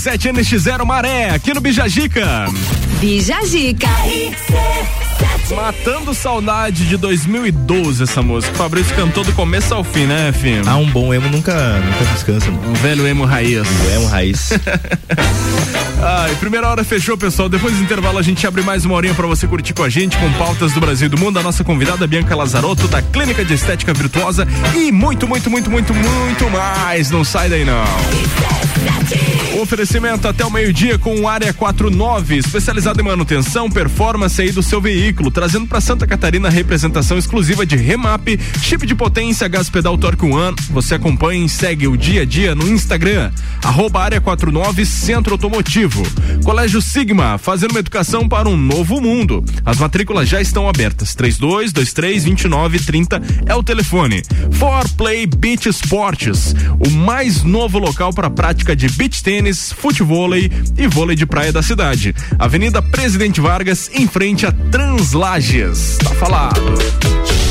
RC7 NX0 Maré, aqui no Bijagica. Bijagica. Matando saudade de 2012 essa música. O Fabrício cantou do começo ao fim, né, filho? Ah, um bom emo nunca, nunca descansa. Um velho emo raiz. Um emo raiz. [LAUGHS] Ai, primeira hora fechou, pessoal. Depois do intervalo a gente abre mais uma horinha pra você curtir com a gente, com pautas do Brasil e do mundo. A nossa convidada Bianca Lazarotto, da Clínica de Estética Virtuosa e muito, muito, muito, muito, muito mais. Não sai daí não. Oferecimento até o meio-dia com Área 49, especializado em manutenção, performance aí do seu veículo, trazendo para Santa Catarina representação exclusiva de Remap, chip de potência, gás pedal Torque One. Você acompanha e segue o dia a dia no Instagram, arroba Área 49 Centro Automotivo. Colégio Sigma, fazendo uma educação para um novo mundo. As matrículas já estão abertas. 32 23 29 30 é o telefone. For Play Beach Sports, o mais novo local para prática de beach tênis, futevôlei e vôlei de praia da cidade. Avenida Presidente Vargas, em frente a Translages. Tá falado.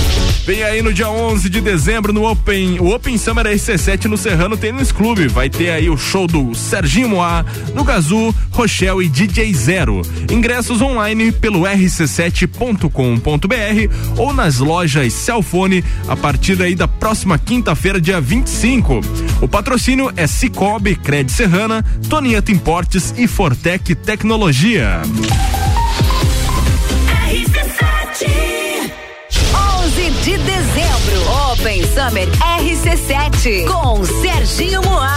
Vem aí no dia 11 de dezembro no Open, o Open Summer RC7 no Serrano Tênis Clube. Vai ter aí o show do Serginho Moá, no Gazu, Rochelle e DJ Zero. Ingressos online pelo rc7.com.br ou nas lojas Cellfone a partir aí da próxima quinta-feira, dia 25. O patrocínio é Cicobi, Cred Serrana, Tonieto Importes e Fortec Tecnologia. Open Summer RC7 com Serginho Moá.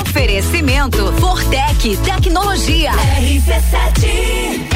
Oferecimento Fortec Tecnologia. RC7.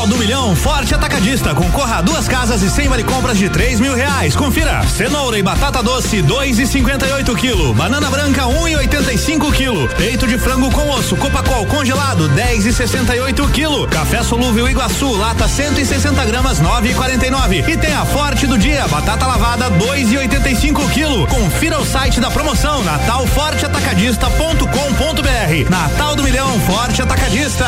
Natal do Milhão Forte Atacadista. Concorra a duas casas e cem vale compras de três mil reais. Confira. Cenoura e batata doce, dois e cinquenta e oito quilo. Banana branca, um e oitenta e cinco quilo. Peito de frango com osso, Copacol congelado, dez e sessenta e oito quilo. Café solúvel Iguaçu, lata 160 gramas, nove e quarenta e nove. E tem a Forte do dia, batata lavada, dois e oitenta e cinco quilo. Confira o site da promoção, natalforteatacadista.com.br. Natal do Milhão Forte Atacadista.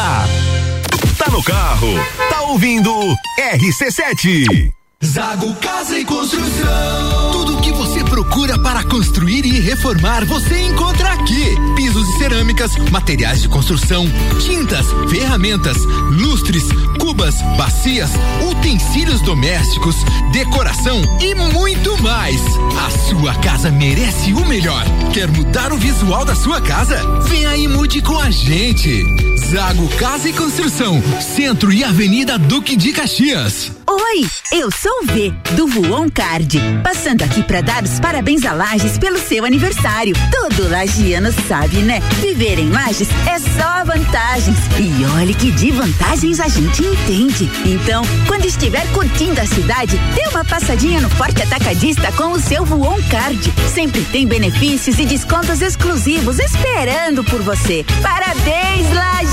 Tá no carro, tá ouvindo RC7. Zago Casa e Construção. Tudo o que você procura para construir e reformar, você encontra aqui. Pisos e cerâmicas, materiais de construção, tintas, ferramentas, lustres, cubas, bacias, utensílios domésticos, decoração e muito mais. A sua casa merece o melhor. Quer mudar o visual da sua casa? Vem aí e mude com a gente. Zago Casa e Construção, Centro e Avenida Duque de Caxias. Oi, eu sou o V, do Voon Card. Passando aqui para dar os parabéns a Lages pelo seu aniversário. Todo lagiano sabe, né? Viver em Lages é só vantagens. E olhe que de vantagens a gente entende. Então, quando estiver curtindo a cidade, dê uma passadinha no Forte Atacadista com o seu Voon Card. Sempre tem benefícios e descontos exclusivos esperando por você. Parabéns, Lages!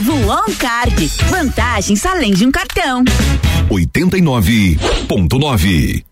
Voon Card. Vantagens além de um cartão. 89.9.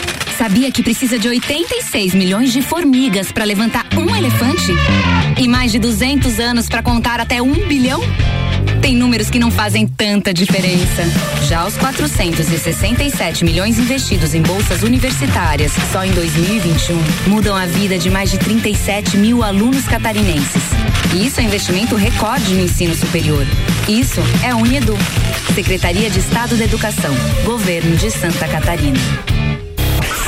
Sabia que precisa de 86 milhões de formigas para levantar um elefante? E mais de 200 anos para contar até um bilhão? Tem números que não fazem tanta diferença. Já os 467 milhões investidos em bolsas universitárias só em 2021 mudam a vida de mais de 37 mil alunos catarinenses. E isso é investimento recorde no ensino superior. Isso é a Unedu. Secretaria de Estado da Educação. Governo de Santa Catarina.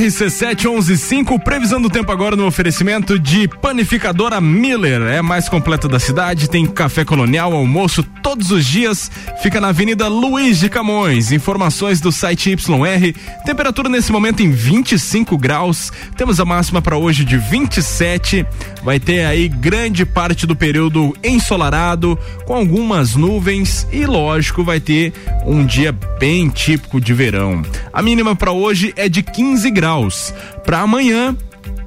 RC7115, previsão do tempo agora no oferecimento de panificadora Miller. É a mais completa da cidade, tem café colonial, almoço todos os dias. Fica na Avenida Luiz de Camões. Informações do site YR. Temperatura nesse momento em 25 graus. Temos a máxima para hoje de 27. Vai ter aí grande parte do período ensolarado, com algumas nuvens e, lógico, vai ter um dia bem típico de verão. A mínima para hoje é de 15 graus. Para amanhã,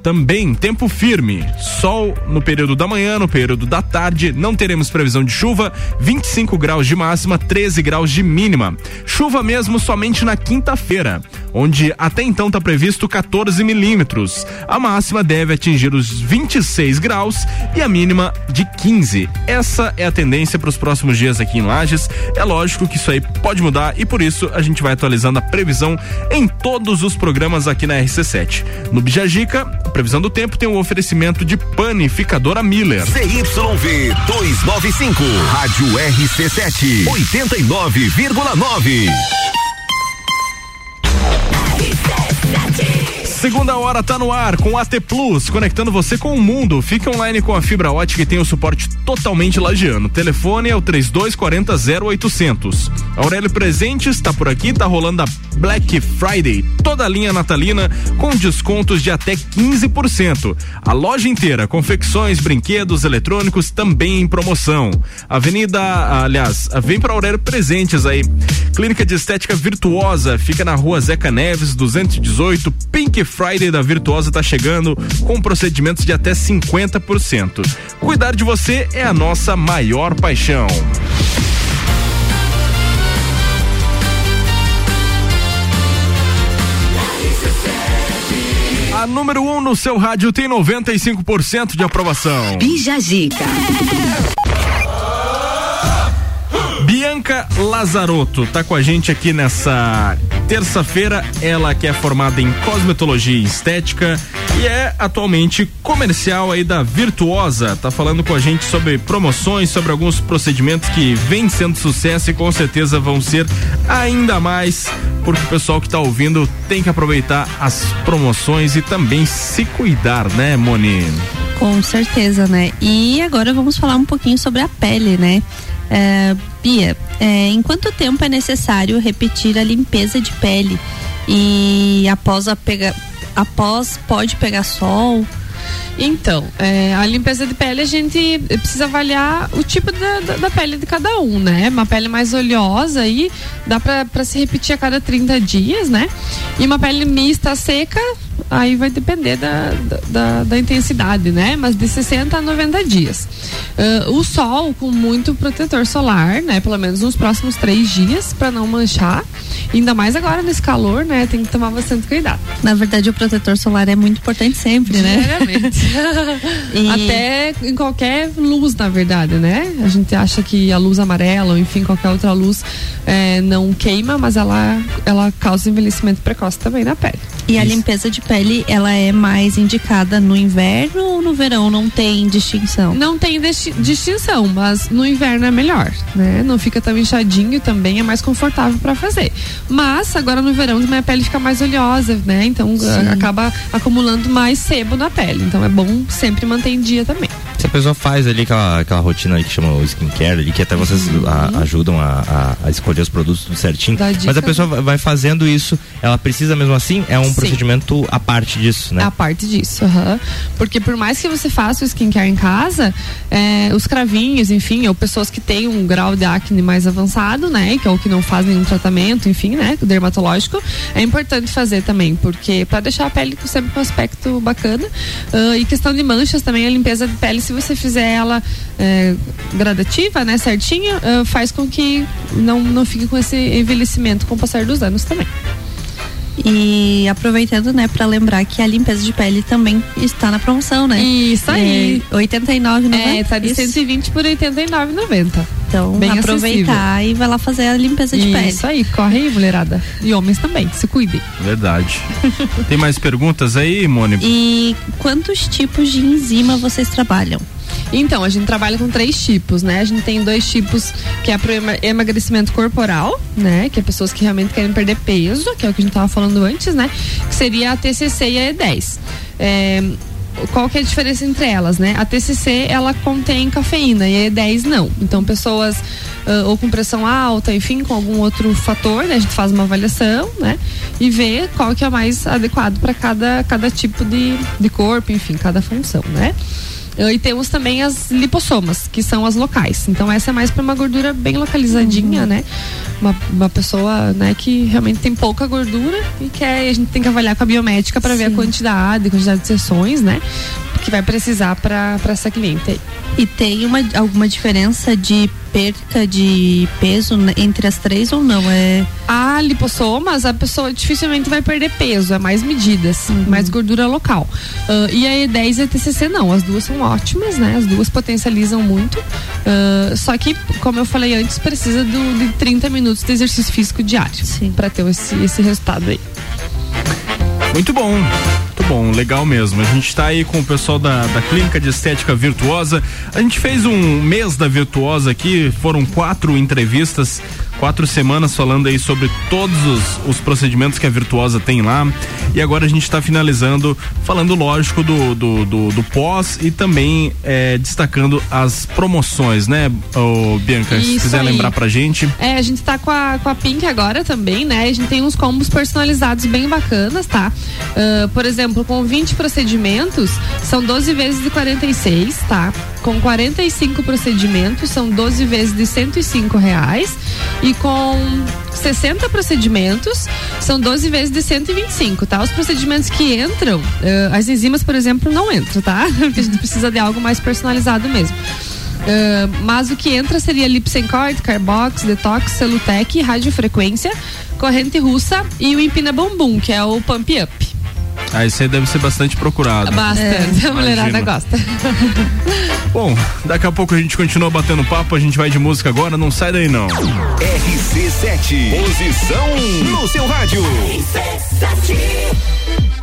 também tempo firme, sol no período da manhã, no período da tarde, não teremos previsão de chuva, 25 graus de máxima, 13 graus de mínima. Chuva mesmo somente na quinta-feira, onde até então está previsto 14 milímetros. A máxima deve atingir os 26 graus e a mínima de 15. Essa é a tendência para os próximos dias aqui em Lages. É lógico que isso aí pode mudar e por isso a gente vai atualizando a previsão em todos os programas aqui na RC7. No Bijagica, previsão do tempo tem um oferecimento de panificadora Miller. CYV 295, Rádio RC7, 89,9. Segunda hora tá no ar com AT Plus, conectando você com o mundo. Fique online com a fibra ótica e tem o suporte totalmente lagiano. Telefone é o 3240 0800. Aurélio Presentes está por aqui, tá rolando a Black Friday, toda a linha natalina com descontos de até 15%. A loja inteira, confecções, brinquedos, eletrônicos também em promoção. Avenida, aliás, vem para Aurélio Presentes aí. Clínica de Estética Virtuosa, fica na rua Zeca Neves, 218, Pink Friday da Virtuosa tá chegando com procedimentos de até 50%. Cuidar de você é a nossa maior paixão. A número 1 um no seu rádio tem 95% de aprovação. Bija Zica. Bianca Lazarotto tá com a gente aqui nessa terça-feira. Ela que é formada em cosmetologia e estética e é atualmente comercial aí da Virtuosa. Tá falando com a gente sobre promoções, sobre alguns procedimentos que vêm sendo sucesso e com certeza vão ser ainda mais, porque o pessoal que tá ouvindo tem que aproveitar as promoções e também se cuidar, né, Moni? Com certeza, né? E agora vamos falar um pouquinho sobre a pele, né? É, Bia, é, em quanto tempo é necessário repetir a limpeza de pele? E após a pega, após pode pegar sol? Então, é, a limpeza de pele a gente precisa avaliar o tipo da, da, da pele de cada um, né? Uma pele mais oleosa aí dá para se repetir a cada 30 dias, né? E uma pele mista seca, aí vai depender da, da, da intensidade, né? Mas de 60 a 90 dias. Uh, o sol com muito protetor solar, né? Pelo menos nos próximos três dias para não manchar. Ainda mais agora nesse calor, né? Tem que tomar bastante cuidado. Na verdade, o protetor solar é muito importante sempre, né? Diariamente. [LAUGHS] E- Até em qualquer luz, na verdade, né? A gente acha que a luz amarela, ou enfim, qualquer outra luz é, não queima, mas ela, ela causa envelhecimento precoce também na pele. E a limpeza de pele, ela é mais indicada no inverno ou no verão? Não tem distinção? Não tem distinção, mas no inverno é melhor, né? Não fica tão inchadinho também é mais confortável para fazer. Mas agora no verão também a pele fica mais oleosa, né? Então Sim. acaba acumulando mais sebo na pele. Então é bom sempre manter em dia também. Se a pessoa faz ali aquela, aquela rotina ali que chama o skincare ali, que até vocês a- ajudam a, a- a escolher os produtos tudo certinho. Mas a pessoa vai- fazendo isso, ela precisa mesmo assim? É um Sim. procedimento à parte disso, né? A parte disso, aham. Porque por mais que você faça o skincare em casa, é, os cravinhos, enfim, ou pessoas que têm um grau de acne mais avançado, né? Que ou que não fazem nenhum tratamento, enfim, né? Dermatológico, é importante fazer também, porque para deixar a pele sempre com um aspecto bacana. Ah, e questão de manchas também, a limpeza de pele, se você fizer ela é, gradativa, né? Certinha, ah, faz com que não, não fique com esse envelhecimento com o passar dos anos também. E aproveitando, né, pra lembrar que a limpeza de pele também está na promoção, né? Isso aí. É, 89,90. É, tá de Isso. 120 por 89,90. Então, Bem aproveitar e vai lá fazer a limpeza de pele. Isso aí, corre aí, mulherada. E homens também, se cuidem. Verdade. Tem mais perguntas aí, Mônica? E quantos tipos de enzima vocês trabalham? Então, a gente trabalha com três tipos, né? A gente tem dois tipos que é para emagrecimento corporal, né? Que é pessoas que realmente querem perder peso, que é o que a gente tava falando antes, né? Que seria a TCC e a E10. É, qual que é a diferença entre elas, né? A TCC ela contém cafeína e a E10 não. Então pessoas uh, ou com pressão alta, enfim, com algum outro fator, né? A gente faz uma avaliação, né? E vê qual que é mais adequado para cada, cada tipo de, de corpo, enfim, cada função, né? Uh, E temos também as lipossomas, que são as locais. Então essa é mais para uma gordura bem localizadinha, Uhum. né? Uma, uma pessoa, né, que realmente tem pouca gordura e que é- a gente tem que avaliar com a biomédica para ver a quantidade, quantidade de sessões, né? Que vai precisar para essa cliente aí. E tem uma, alguma diferença de perca de peso entre as três ou não? É... A lipossomas, a pessoa dificilmente vai perder peso, é mais medidas, mais gordura local. Ah, e a E10 e a TCC não, as duas são ótimas, né? As duas potencializam muito. Ah, só que, como eu falei antes, precisa do, de 30 minutos de exercício físico diário para ter esse, esse resultado aí. Muito bom. Muito bom, legal mesmo. A gente está aí com o pessoal da, da Clínica de Estética Virtuosa. A gente fez um mês da Virtuosa aqui, foram quatro entrevistas, quatro semanas falando aí sobre todos os, os procedimentos que a Virtuosa tem lá. E agora a gente está finalizando, falando, lógico, do, do, do, do pós e também eh, destacando as promoções, né, ô, Bianca? se Isso quiser aí. lembrar pra gente. É, a gente tá com a, com a Pink agora também, né? A gente tem uns combos personalizados bem bacanas, tá? Ah, por exemplo, com 20 procedimentos, são 12 vezes de 46, tá? Com 45 procedimentos, são 12 vezes de 105 reais. E com 60 procedimentos, são 12 vezes de 125, tá? Os procedimentos que entram, ah, as enzimas, por exemplo, não entram, tá? [LAUGHS] Porque a gente precisa de algo mais personalizado mesmo. Ah, mas o que entra seria Lipsencord, Carbox, Detox, Celutec, Radiofrequência, Corrente Russa e o Empina Bumbum, que é o Pump Up. Ah, isso aí deve ser bastante procurado. Bastante, é, a mulherada gosta. [LAUGHS] [LAUGHS] Bom, daqui a pouco a gente continua batendo papo, a gente vai de música agora, não sai daí não. RC7, posição no seu rádio. RC7.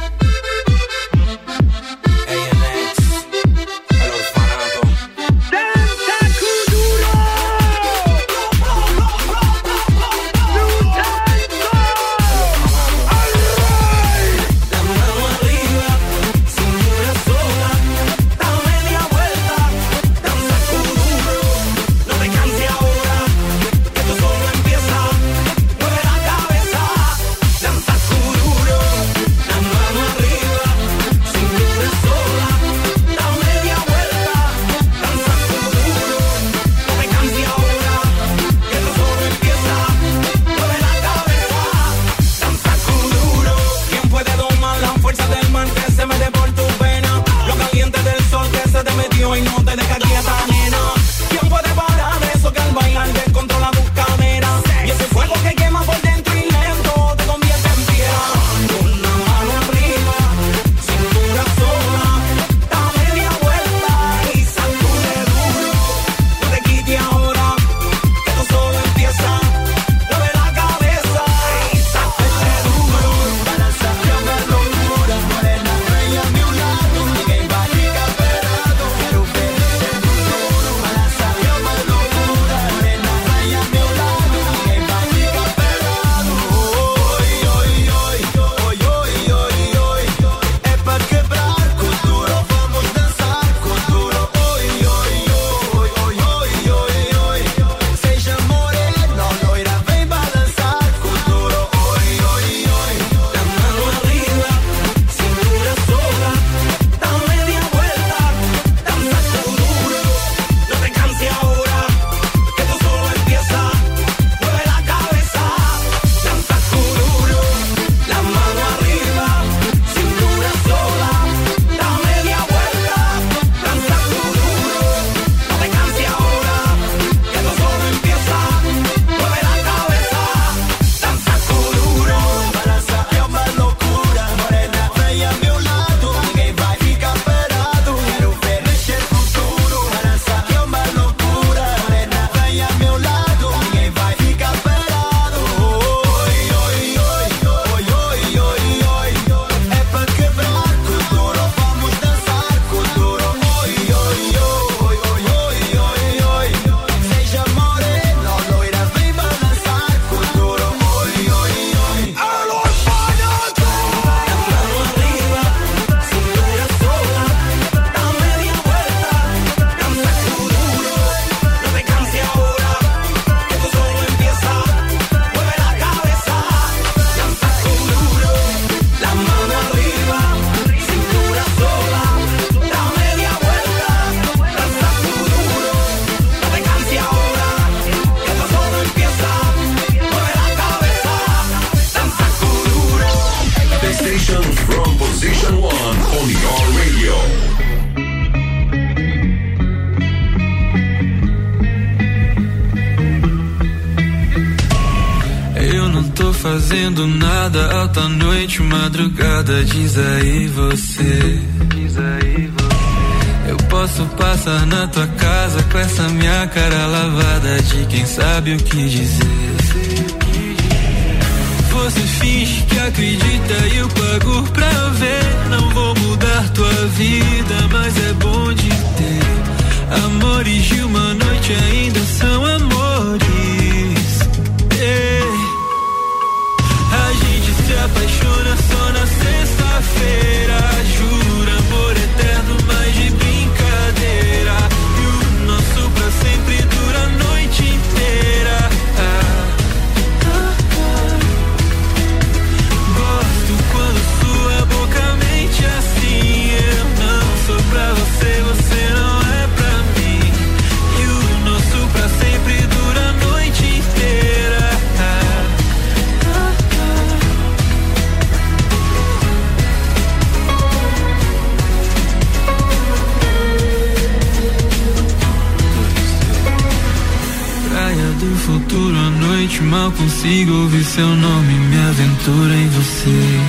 Consigo ouvir seu nome, me aventura em você.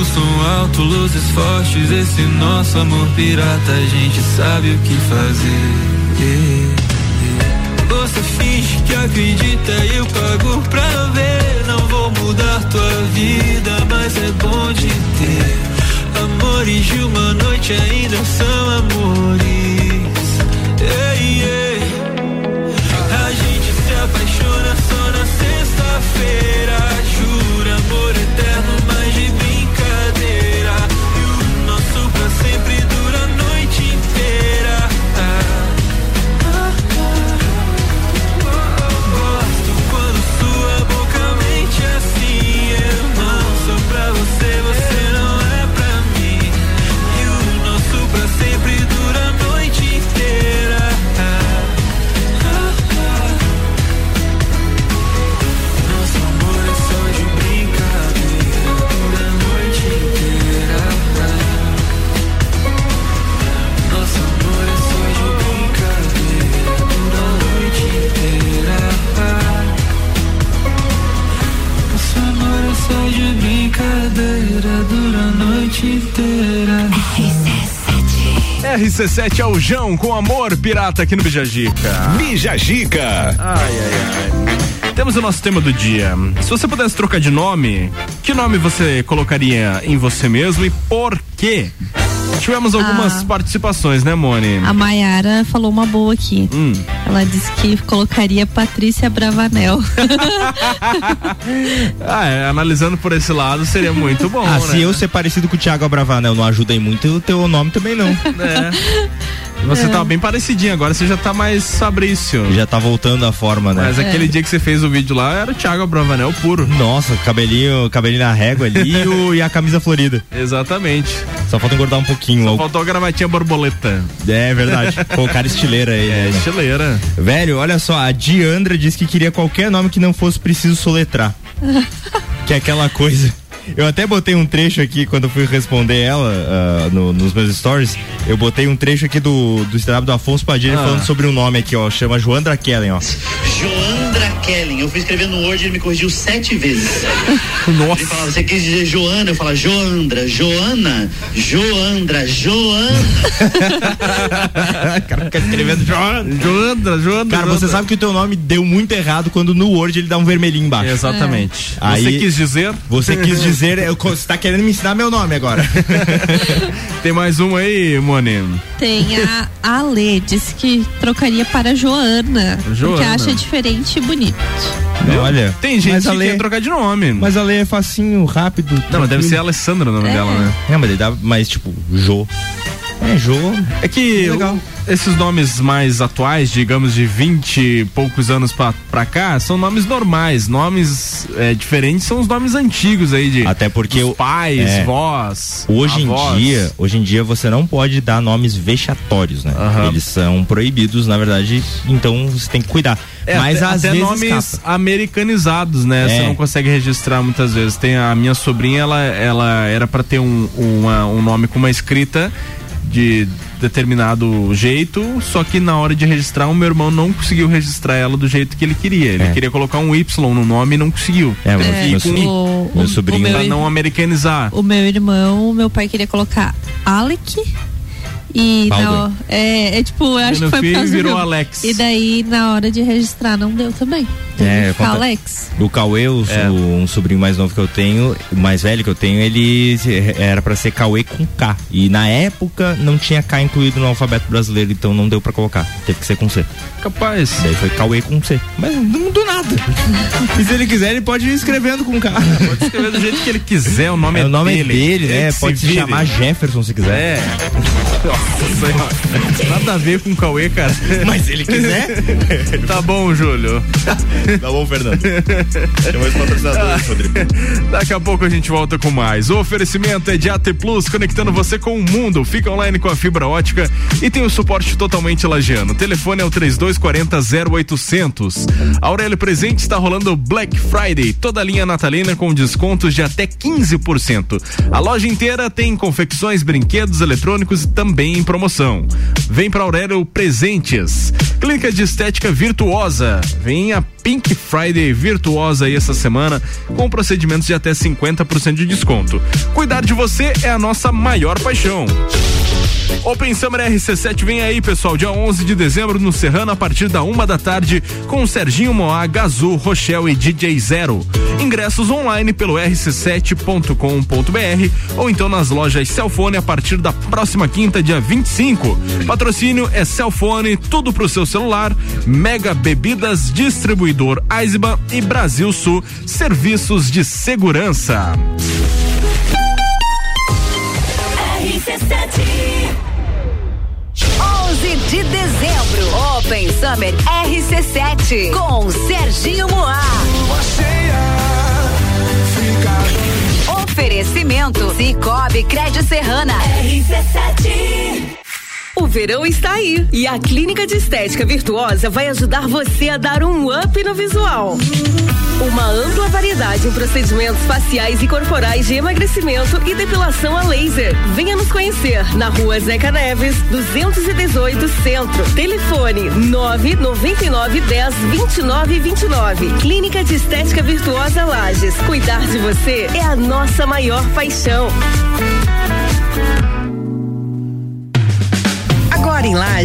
O som alto, luzes fortes, esse nosso amor pirata, a gente sabe o que fazer. Você finge que acredita e eu pago pra ver. Não vou mudar tua vida, mas é bom de ter. Amores de uma noite ainda são amores. Sexta-feira. RC7 é o João com amor pirata aqui no Bijagica. Bijagica. Ai, ai, ai. Temos o nosso tema do dia. Se você pudesse trocar de nome, que nome você colocaria em você mesmo e por quê? Tivemos algumas Ah. participações, né, Mone? A Mayara falou uma boa aqui. Hum. Ela disse que colocaria Patrícia Bravanel. [LAUGHS] Ah, é, analisando por esse lado seria muito bom, ah, né? se eu ser parecido com o Thiago Abravanel não ajuda aí muito, o teu nome também não. É. Você É. tá bem parecidinho, agora você já tá mais Fabrício. Já tá voltando à forma, né? Mas aquele dia que você fez o vídeo lá era o Thiago Abravanel puro. Nossa, cabelinho, cabelinho na régua ali [LAUGHS] e, o- e a camisa florida. Exatamente. Só falta engordar um pouquinho. Só faltou a gravatinha borboleta. É verdade. [LAUGHS] Pô, o cara estileira aí. É, né? estileira. Velho, olha só, a Diandra disse que queria qualquer nome que não fosse preciso soletrar. [LAUGHS] que é aquela coisa. Eu até botei um trecho aqui quando eu fui responder ela ah, no- nos meus stories. Eu botei um trecho aqui do, do stand do Afonso Padilha Ah. falando sobre um nome aqui, ó. Chama Joandra Kellen, ó. Joandra Kellen. Eu fui escrever no Word e ele me corrigiu sete vezes. [LAUGHS] Nossa. Ele falava, você quis dizer Joana? Eu falava Joandra, Joana, Joandra, Joana. [LAUGHS] cara fica escrevendo Joandra. Joandra, Joandra. Cara, você sabe que o teu nome deu muito errado quando no Word ele dá um vermelhinho embaixo. Exatamente. Aí, Você quis dizer? Você quis dizer, eu- você tá querendo me ensinar meu nome agora. [LAUGHS] Tem mais um aí, Mone? Tem a Ale, disse que trocaria para Joana, porque Joana. acha diferente e bonito. Olha. Tem gente mas a que quer trocar de nome. Mas a Lê é facinho, rápido. Não, mas deve ser Alessandra o nome dela, né? É, mas ele dá mais tipo, Jô. É, Jô. É que Legal. esses nomes mais atuais, digamos de 20 e poucos anos pra, pra cá, são nomes normais. Nomes é, diferentes são os nomes antigos aí de Até porque dos pais, é. vós, Hoje avós. em dia, hoje em dia você não pode dar nomes vexatórios, né? Aham. Eles são proibidos, na verdade, então você tem que cuidar. É, Mas até, às até vezes nomes escapa. americanizados, né? É. Você não consegue registrar muitas vezes. Tem a minha sobrinha, ela, ela era pra ter um, uma- um nome com uma escrita de determinado jeito, só que na hora de registrar o meu irmão não conseguiu registrar ela do jeito que ele queria. Ele É. queria colocar um Y no nome e não conseguiu. É, Teve meu- com o- meu o- sobrinho o meu pra não americanizar. O meu irmão, meu pai queria colocar Alec. E na, é, é tipo, eu acho Meu que foi por filho causa virou Alex. E daí, na hora de registrar, não deu também. É, conta- Alex. O Cauê, o, É. um sobrinho mais novo que eu tenho, o mais velho que eu tenho, ele se- era pra ser Cauê com K. E na época não tinha K incluído no alfabeto brasileiro, então não deu pra colocar. Teve que ser com C. Capaz. Daí foi Cauê com C. Mas não mudou nada. [LAUGHS] e se ele quiser, ele pode ir escrevendo com K. Pode escrever do jeito que ele quiser, o nome É, é, o nome dele. é dele, Ele né? que Pode se, vire. chamar Jefferson se quiser. É. Nossa senhora. Nada a ver com o Cauê, cara. Mas se ele quiser. [LAUGHS] tá bom, Júlio. Tá bom, Fernando. Chama os patrocinadores, Rodrigo. Daqui a pouco a gente volta com mais. O oferecimento é de AT Plus, conectando você com o mundo. Fica online com a fibra ótica e tem o suporte totalmente lagiano. O telefone é o 3240 0800. A Aurélio Presente está rolando Black Friday, toda a linha natalina com descontos de até 15%. A loja inteira tem confecções, brinquedos, eletrônicos e também em promoção. Vem para Aurélio Presentes. Clínica de Estética Virtuosa. Vem a Pink Friday Virtuosa aí essa semana com procedimentos de até 50% de desconto. Cuidar de você é a nossa maior paixão. Open Summer RC7 vem aí, pessoal, dia 11 de dezembro no Serrano a partir da uma da tarde com Serginho Moá, Gazu, Rochelle e DJ Zero. Ingressos online pelo rc7.com.br ou então nas lojas Celfone a partir da próxima quinta, dia 25. Patrocínio é Celfone, tudo pro seu celular, Mega Bebidas, Distribuidor Eisenbahn e Brasil Sul, serviços de segurança. RC7 11 de dezembro, Open Summer RC7 com Serginho Moá. Oferecimento Cicobi Crédito Serrana. RC7 O verão está aí e a Clínica de Estética Virtuosa vai ajudar você a dar um up no visual. Uma ampla variedade em procedimentos faciais e corporais de emagrecimento e depilação a laser. Venha nos conhecer na rua Zeca Neves, 218 Centro. Telefone 999 10 29 29. Clínica de Estética Virtuosa Lages. Cuidar de você é a nossa maior paixão.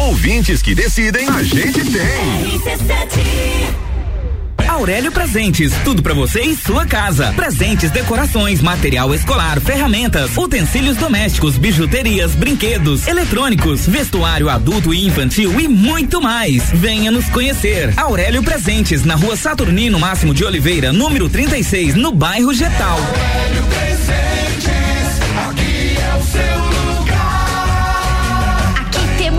Ouvintes que decidem, a gente tem. Aurélio Presentes, tudo pra você e sua casa. Presentes, decorações, material escolar, ferramentas, utensílios domésticos, bijuterias, brinquedos, eletrônicos, vestuário adulto e infantil e muito mais. Venha nos conhecer. Aurélio Presentes, na rua Saturnino Máximo de Oliveira, número 36, no bairro Getal. Aqui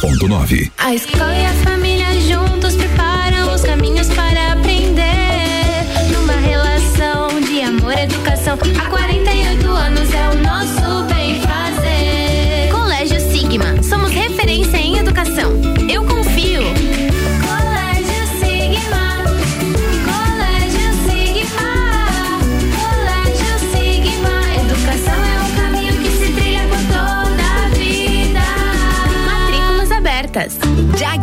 89.9. A escola e a família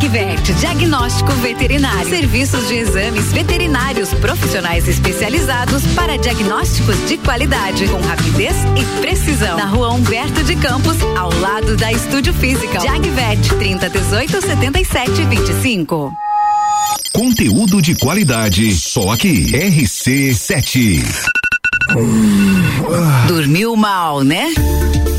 Jagvet, diagnóstico veterinário. Serviços de exames veterinários profissionais especializados para diagnósticos de qualidade, com rapidez e precisão. Na rua Humberto de Campos, ao lado da Estúdio Física. Jagvet, 30 18 77 25. Conteúdo de qualidade, só aqui. RC7. Dormiu mal, né?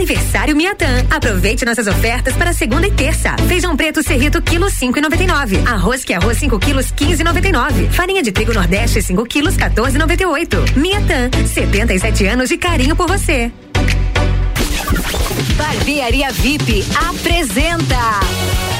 Aniversário Miatã. Aproveite nossas ofertas para segunda e terça. Feijão preto serrito quilo cinco e noventa e nove. Arroz que é arroz 5 quilos quinze e noventa e nove. Farinha de trigo nordeste 5 quilos 14 e noventa e oito. Miatã, 77 anos de carinho por você. Barbearia VIP apresenta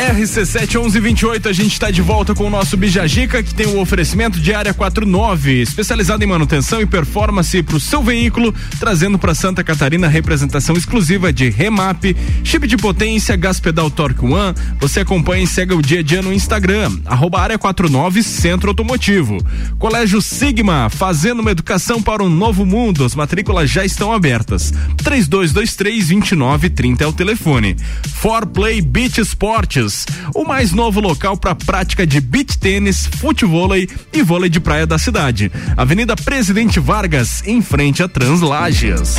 1128, a gente está de volta com o nosso Bijagica, que tem o oferecimento de área 49, especializada em manutenção e performance para o seu veículo, trazendo para Santa Catarina representação exclusiva de Remap, chip de potência, gás pedal Torque One. Você acompanha e segue o dia a dia no Instagram, arroba área 49 Centro Automotivo. Colégio Sigma, fazendo uma educação para um novo mundo. As matrículas já estão abertas. 3223 2930 é o telefone. For Play Beach Esportes, o mais novo local para prática de beach tênis, futevôlei e vôlei de praia da cidade. Avenida Presidente Vargas, em frente a Translages.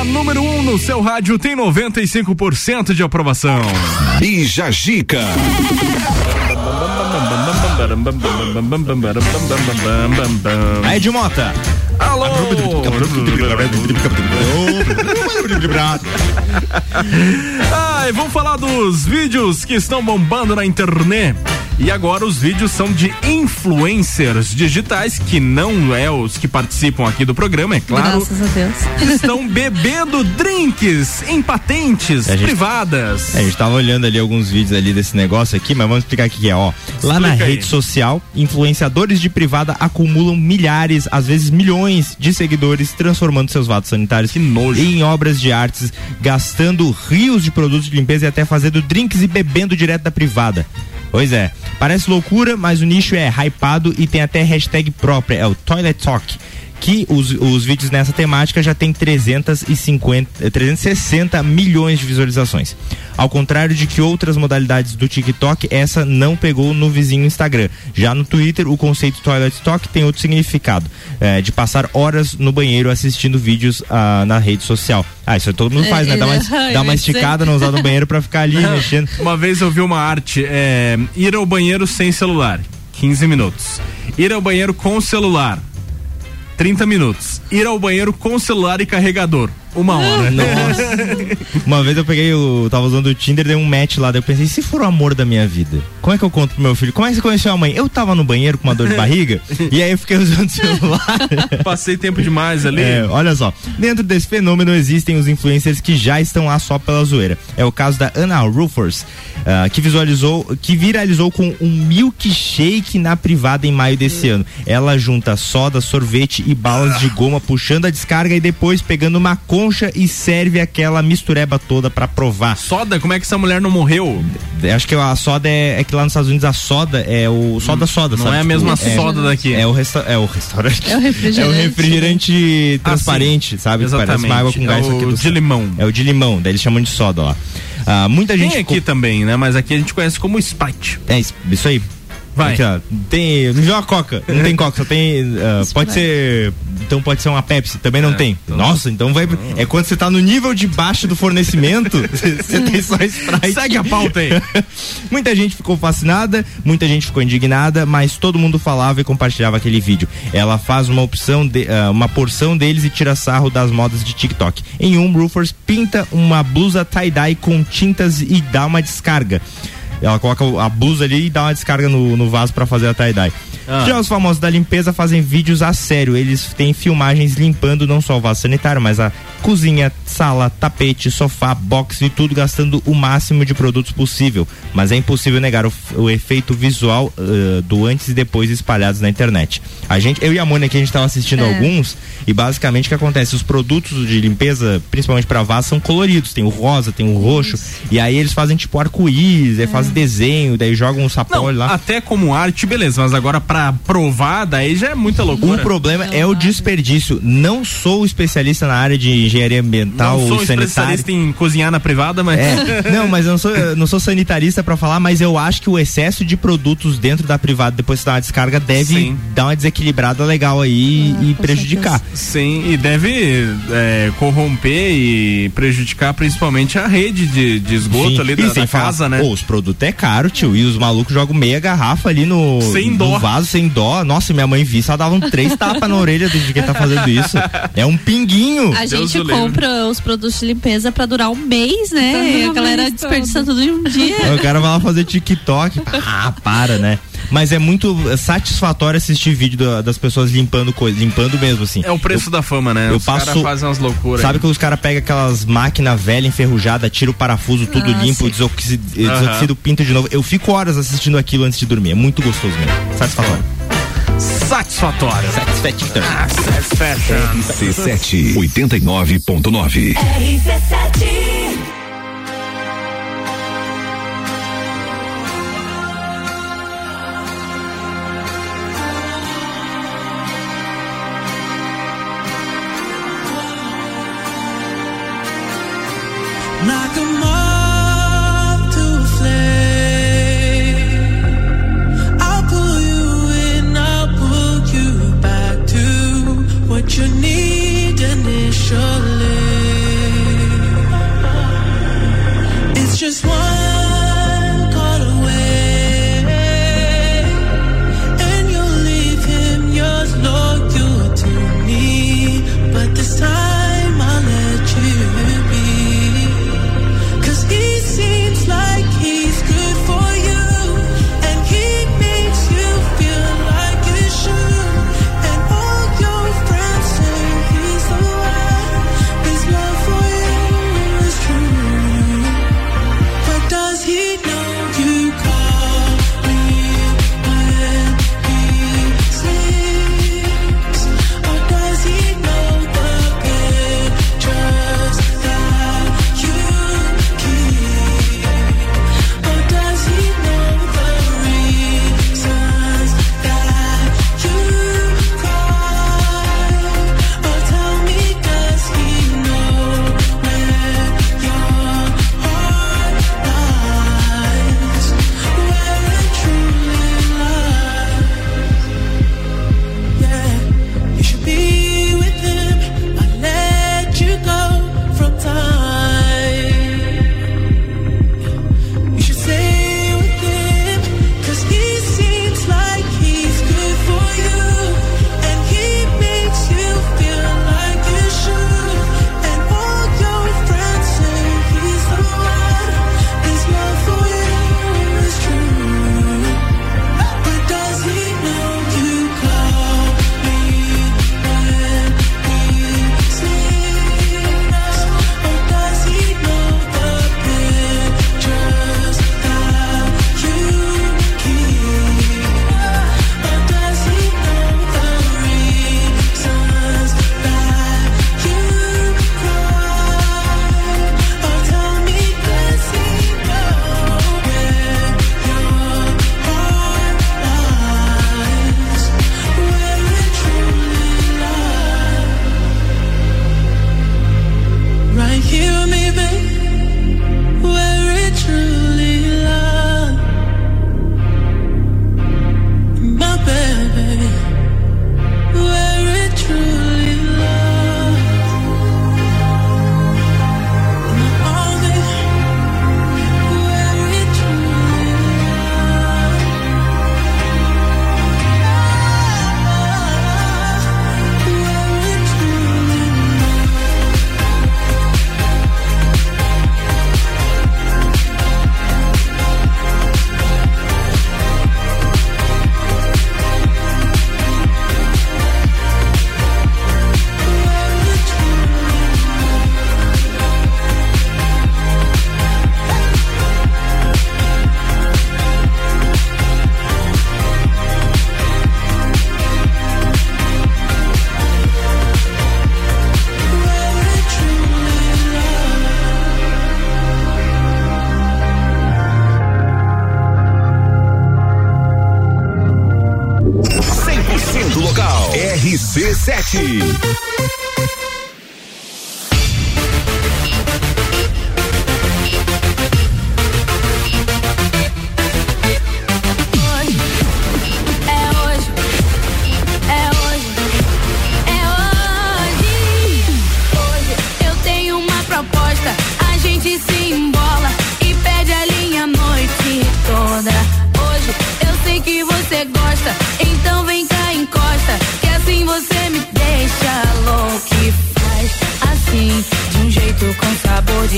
A número 1 um no seu rádio tem 95% de aprovação. Bija Gica. Aí de Mota. Alô! Ai, vamos falar dos vídeos que estão bombando na internet. E agora os vídeos são de influencers digitais, que não é os que participam aqui do programa, é claro. Graças a Deus. Estão bebendo drinks em patentes A gente- privadas. É, a gente tava olhando ali alguns vídeos ali desse negócio aqui, mas vamos explicar o que é, ó. Lá na Explica aí. rede social, influenciadores de privada acumulam milhares, às vezes milhões de seguidores, transformando seus vatos sanitários em obras de artes, gastando rios de produtos de limpeza e até fazendo drinks e bebendo direto da privada. Pois é, parece loucura, mas o nicho é hypado e tem até hashtag própria, é o Toilet Talk. Que os, os vídeos nessa temática já tem 350, eh, 360 milhões de visualizações. Ao contrário de que outras modalidades do TikTok, essa não pegou no vizinho Instagram. Já no Twitter, o conceito Toilet Talk tem outro significado: eh, de passar horas no banheiro assistindo vídeos ah, na rede social. Ah, isso todo mundo faz, né? Dá uma, É, [LAUGHS] dá uma esticada, não usar no banheiro pra ficar ali Não, mexendo. Uma vez eu vi uma arte, é, ir ao banheiro sem celular, 15 minutos. Ir ao banheiro com celular, 30 minutos. Ir ao banheiro com celular e carregador, uma hora. Nossa. Uma vez eu peguei, o tava usando o Tinder, dei um match lá, daí eu pensei, se for o amor da minha vida? Como é que eu conto pro meu filho? Como é que você conheceu a mãe? Eu tava no banheiro com uma dor de barriga, [LAUGHS] e aí eu fiquei usando o celular. Passei tempo demais ali. É, olha só. Dentro desse fenômeno existem os influencers que já estão lá só pela zoeira. É o caso da Anna Rufors, ah, que visualizou, que viralizou com um milkshake na privada em maio desse ano. Ela junta soda, sorvete e balas de goma, puxando a descarga e depois pegando uma concha e serve aquela mistureba toda pra provar. Soda? Como é que essa mulher não morreu? Acho que a soda é, é que lá nos Estados Unidos a soda é o soda soda, não sabe? é a mesma soda daqui. É o, resta é o restaurante. É o refrigerante. É o refrigerante transparente, sabe? Que Parece uma água com É gás o aqui de limão. É o de limão, daí eles chamam de soda lá. Ah, muita gente Tem aqui também, né? Mas aqui a gente conhece como Sprite. É isso aí. Vai. Aqui, ó, tem, não joga coca, não tem coca, só tem, ah, pode ser, então pode ser uma Pepsi, também não tem. Nossa, então vai, é quando você tá no nível de baixo do fornecimento, [LAUGHS] você tem só Sprite. Segue a pauta aí. [LAUGHS] muita gente ficou fascinada, muita gente ficou indignada, mas todo mundo falava e compartilhava aquele vídeo. Ela faz uma opção, de, ah, uma porção deles e tira sarro das modas de TikTok. Em um, Rufers pinta uma blusa tie-dye com tintas e dá uma descarga. Ela coloca a blusa ali e dá uma descarga no, no vaso para fazer a tie-dye. Ah. Já os famosos da limpeza fazem vídeos a sério. Eles têm filmagens limpando não só o vaso sanitário, mas a cozinha, sala, tapete, sofá, box e tudo, gastando o máximo de produtos possível. Mas é impossível negar o, o efeito visual uh, do antes e depois espalhados na internet. A gente, eu e a Mônica, a gente estava assistindo É. alguns e basicamente o que acontece? Os produtos de limpeza, principalmente para vaso, são coloridos. Tem o rosa, tem o roxo. E aí eles fazem tipo arco-íris, aí fazem desenho, daí jogam um sapólio lá. Até como arte, beleza, mas agora pra provar, daí já é muita O loucura. problema é o desperdício. Não sou especialista na área de engenharia ambiental Não sou ou sanitária. especialista em cozinhar na privada, mas. É, [LAUGHS] não, mas eu não sou, eu não sou sanitarista pra falar, mas eu acho que o excesso de produtos dentro da privada depois de dar uma descarga deve Sim. dar uma desequilibrada legal aí e prejudicar. Sim, e deve é, corromper e prejudicar principalmente a rede de, de esgoto Sim. ali E da, sem da falar, casa, né? Pô, os produtos é caro, tio. E os malucos jogam meia garrafa ali no, Sem no vaso, sem dó. Nossa, minha mãe vi, só dava um três tapas na orelha de quem tá fazendo isso. É um pinguinho. A gente compra os produtos de limpeza pra durar um mês, né? Tá a galera desperdiça tudo em um dia. O cara vai lá fazer TikTok. Ah, para, né? mas é muito satisfatório assistir vídeo da, das pessoas limpando coisa, limpando mesmo, assim. É o preço eu, da fama, né? Eu os caras fazem umas loucuras. Sabe aí. que os caras pegam aquelas máquinas velha enferrujada, tira o parafuso, tudo ah, limpo, desoxida, desoxida o de novo. Eu fico horas assistindo aquilo antes de dormir. É muito gostoso mesmo. Satisfatório. Satisfatório. Satisfaction. Ah, satisfaction. RC7 89.9. RC7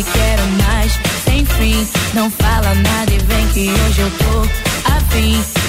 quero mais. Sem fim, não fala nada e vem que hoje eu tô afim.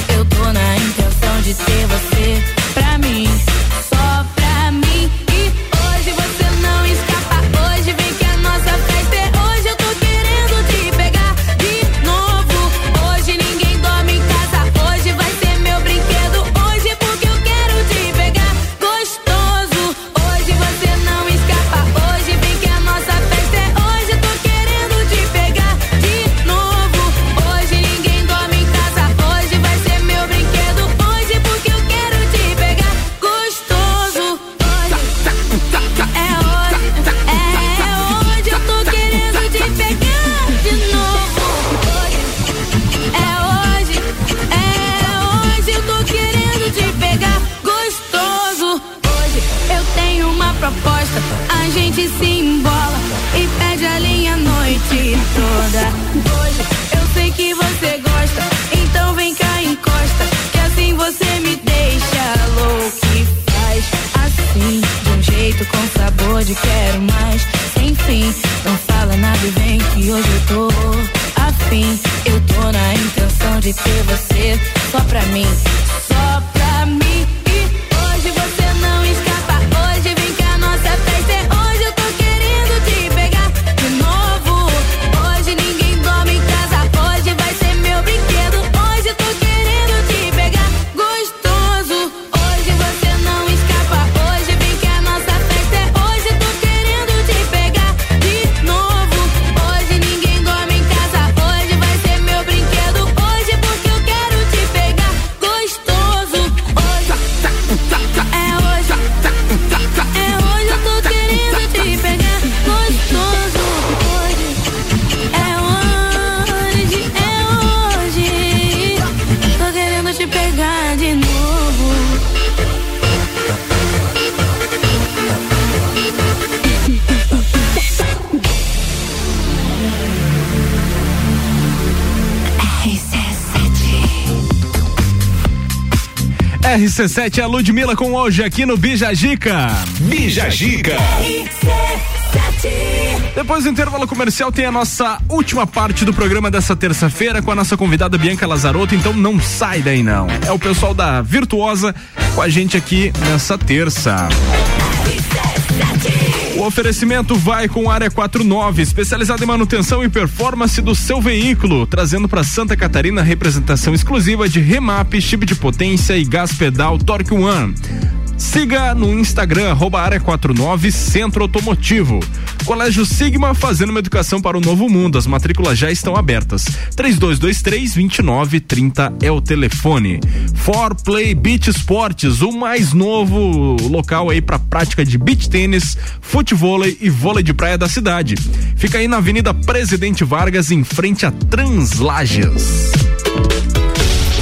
RC7 é a Ludmilla com hoje aqui no Bijagica. Bijagica. Depois do intervalo comercial tem a nossa última parte do programa dessa terça-feira com a nossa convidada Bianca Lazarotto, então não sai daí não. É o pessoal da Virtuosa com a gente aqui nessa terça. Oferecimento vai com Área 49, especializada em manutenção e performance do seu veículo, trazendo para Santa Catarina representação exclusiva de remap, chip de potência e gás pedal Torque One. Siga no Instagram, arroba área 49 Centro Automotivo. Colégio Sigma fazendo uma educação para o novo mundo. As matrículas já estão abertas. 3223 2930 é o telefone. For Play Beach Sports, o mais novo local aí para prática de beach tênis, futevôlei e vôlei de praia da cidade. Fica aí na Avenida Presidente Vargas, em frente a Translages.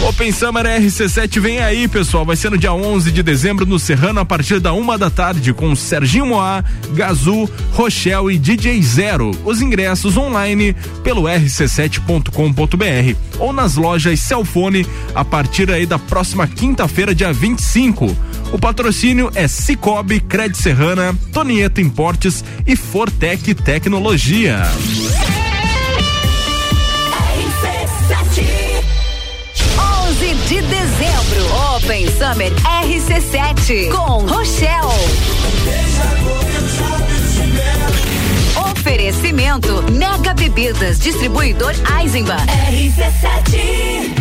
Open Summer RC7 vem aí, pessoal. Vai ser no dia 11 de dezembro no Serrano a partir da uma da tarde com Serginho Moá, Gazu, Rochelle e DJ Zero. Os ingressos online pelo rc7.com.br ou nas lojas Cellfone a partir aí da próxima quinta-feira, dia 25. O patrocínio é Cicobi, Cred Serrana, Tonieta Importes e Fortec Tecnologia. 11 de dezembro, Open Summer RC7 com Rochelle. Oferecimento Mega Bebidas, distribuidor Eisenbahn. RC7.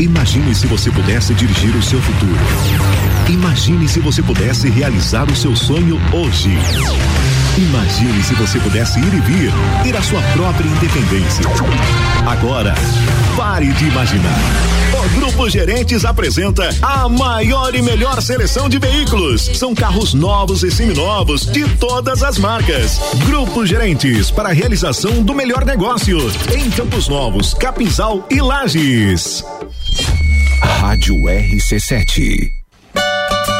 Imagine se você pudesse dirigir o seu futuro. Imagine se você pudesse realizar o seu sonho hoje. Imagine se você pudesse ir e vir, ter a sua própria independência. Agora, pare de imaginar. O Grupo Gerentes apresenta a maior e melhor seleção de veículos. São carros novos e seminovos de todas as marcas. Grupo Gerentes para a realização do melhor negócio em Campos Novos, Capinzal e Lages. Rádio RC7.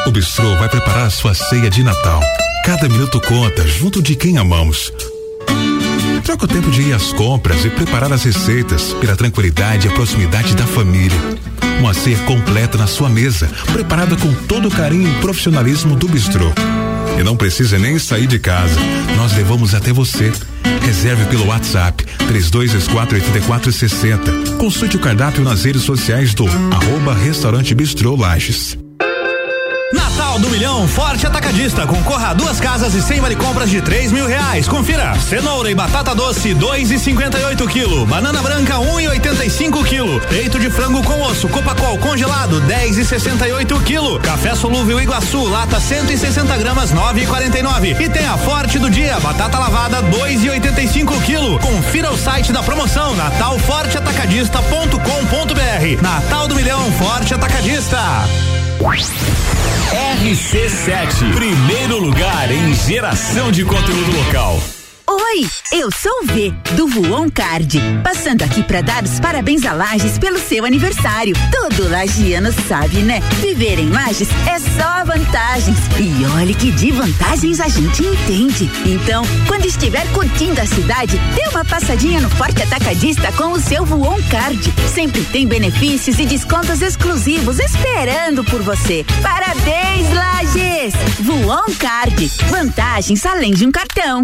O Bistrô vai preparar a sua ceia de Natal. Cada minuto conta, junto de quem amamos. Troca o tempo de ir às compras e preparar as receitas pela tranquilidade e a proximidade da família. Uma ceia completa na sua mesa, preparada com todo o carinho e profissionalismo do Bistrô. E não precisa nem sair de casa. Nós levamos até você. Reserve pelo WhatsApp 32248460. Consulte o cardápio nas redes sociais do arroba Restaurante Bistrô Lages. Natal do Milhão Forte Atacadista. Concorra a duas casas e cem vale compras de três mil reais. Confira. Cenoura e batata doce, dois e cinquenta e oito quilo. Banana branca, um e oitenta e cinco quilo. Peito de frango com osso, Copacol congelado, dez e sessenta e oito quilo. Café solúvel Iguaçu, lata 160 gramas, nove e quarenta e nove. E tem a Forte do dia, batata lavada, dois e oitenta e cinco quilo. Confira o site da promoção, natalforteatacadista.com.br. Natal do Milhão Forte Atacadista. RC7, primeiro lugar em geração de conteúdo local. Oi, eu sou o V, do Voon Card. Passando aqui para dar os parabéns a Lages pelo seu aniversário. Todo lagiano sabe, né? Viver em Lages é só vantagens. E olha que de vantagens a gente entende. Então, quando estiver curtindo a cidade, dê uma passadinha no Forte Atacadista com o seu Voon Card. Sempre tem benefícios e descontos exclusivos esperando por você. Parabéns, Lages! Voon Card. Vantagens além de um cartão.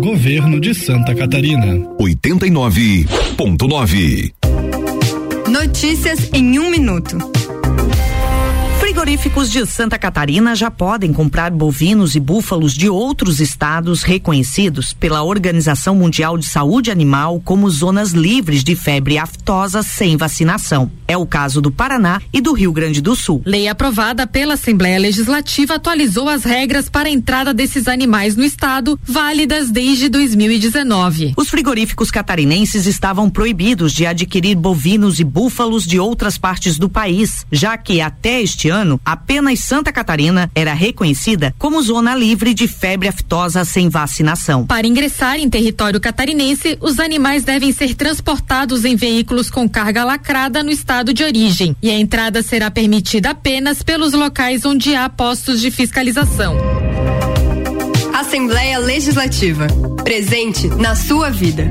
Governo de Santa Catarina. 89.9. Notícias em um minuto. Frigoríficos de Santa Catarina já podem comprar bovinos e búfalos de outros estados reconhecidos pela Organização Mundial de Saúde Animal como zonas livres de febre aftosa sem vacinação. É o caso do Paraná e do Rio Grande do Sul. Lei aprovada pela Assembleia Legislativa atualizou as regras para a entrada desses animais no estado, válidas desde 2019. Os frigoríficos catarinenses estavam proibidos de adquirir bovinos e búfalos de outras partes do país, já que até este ano apenas Santa Catarina era reconhecida como zona livre de febre aftosa sem vacinação. Para ingressar em território catarinense, os animais devem ser transportados em veículos com carga lacrada no estado de origem e a entrada será permitida apenas pelos locais onde há postos de fiscalização. Assembleia Legislativa. Presente na sua vida.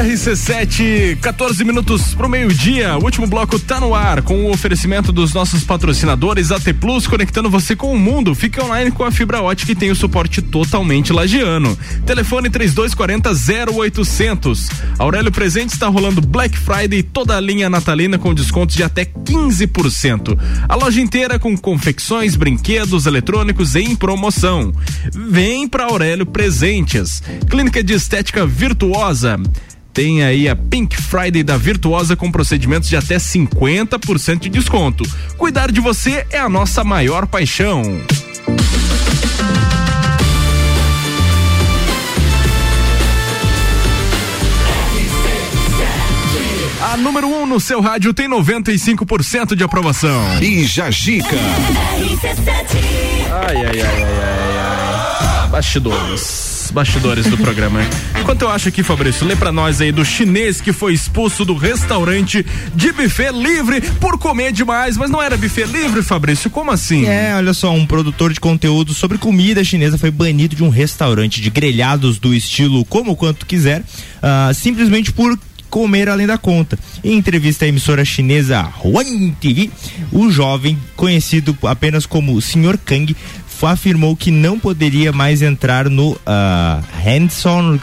RC7, 14 minutos pro meio-dia. O último bloco tá no ar com o oferecimento dos nossos patrocinadores AT Plus, conectando você com o mundo. Fique online com a fibra ótica e tem o suporte totalmente lagiano. Telefone 3240 0800. Aurélio Presente está rolando Black Friday toda a linha natalina com descontos de até 15%. A loja inteira com confecções, brinquedos, eletrônicos em promoção. Vem pra Aurélio Presentes. Clínica de Estética Virtuosa. Tem aí a Pink Friday da Virtuosa com procedimentos de até 50% de desconto. Cuidar de você é a nossa maior paixão. A número 1 um no seu rádio tem 95% de aprovação. E Jajica. Ai, ai, ai, ai, ai, ai. Bastidores. Do programa. Enquanto eu acho aqui, Fabrício, lê pra nós aí do chinês que foi expulso do restaurante de buffet livre por comer demais, mas não era buffet livre, Fabrício? Como assim? É, olha só, um produtor de conteúdo sobre comida chinesa foi banido de um restaurante de grelhados do estilo como quanto quiser, ah, simplesmente por comer além da conta. Em entrevista à emissora chinesa Huan TV, o jovem, conhecido apenas como Sr. Kang, afirmou que não poderia mais entrar no uh, Hands-on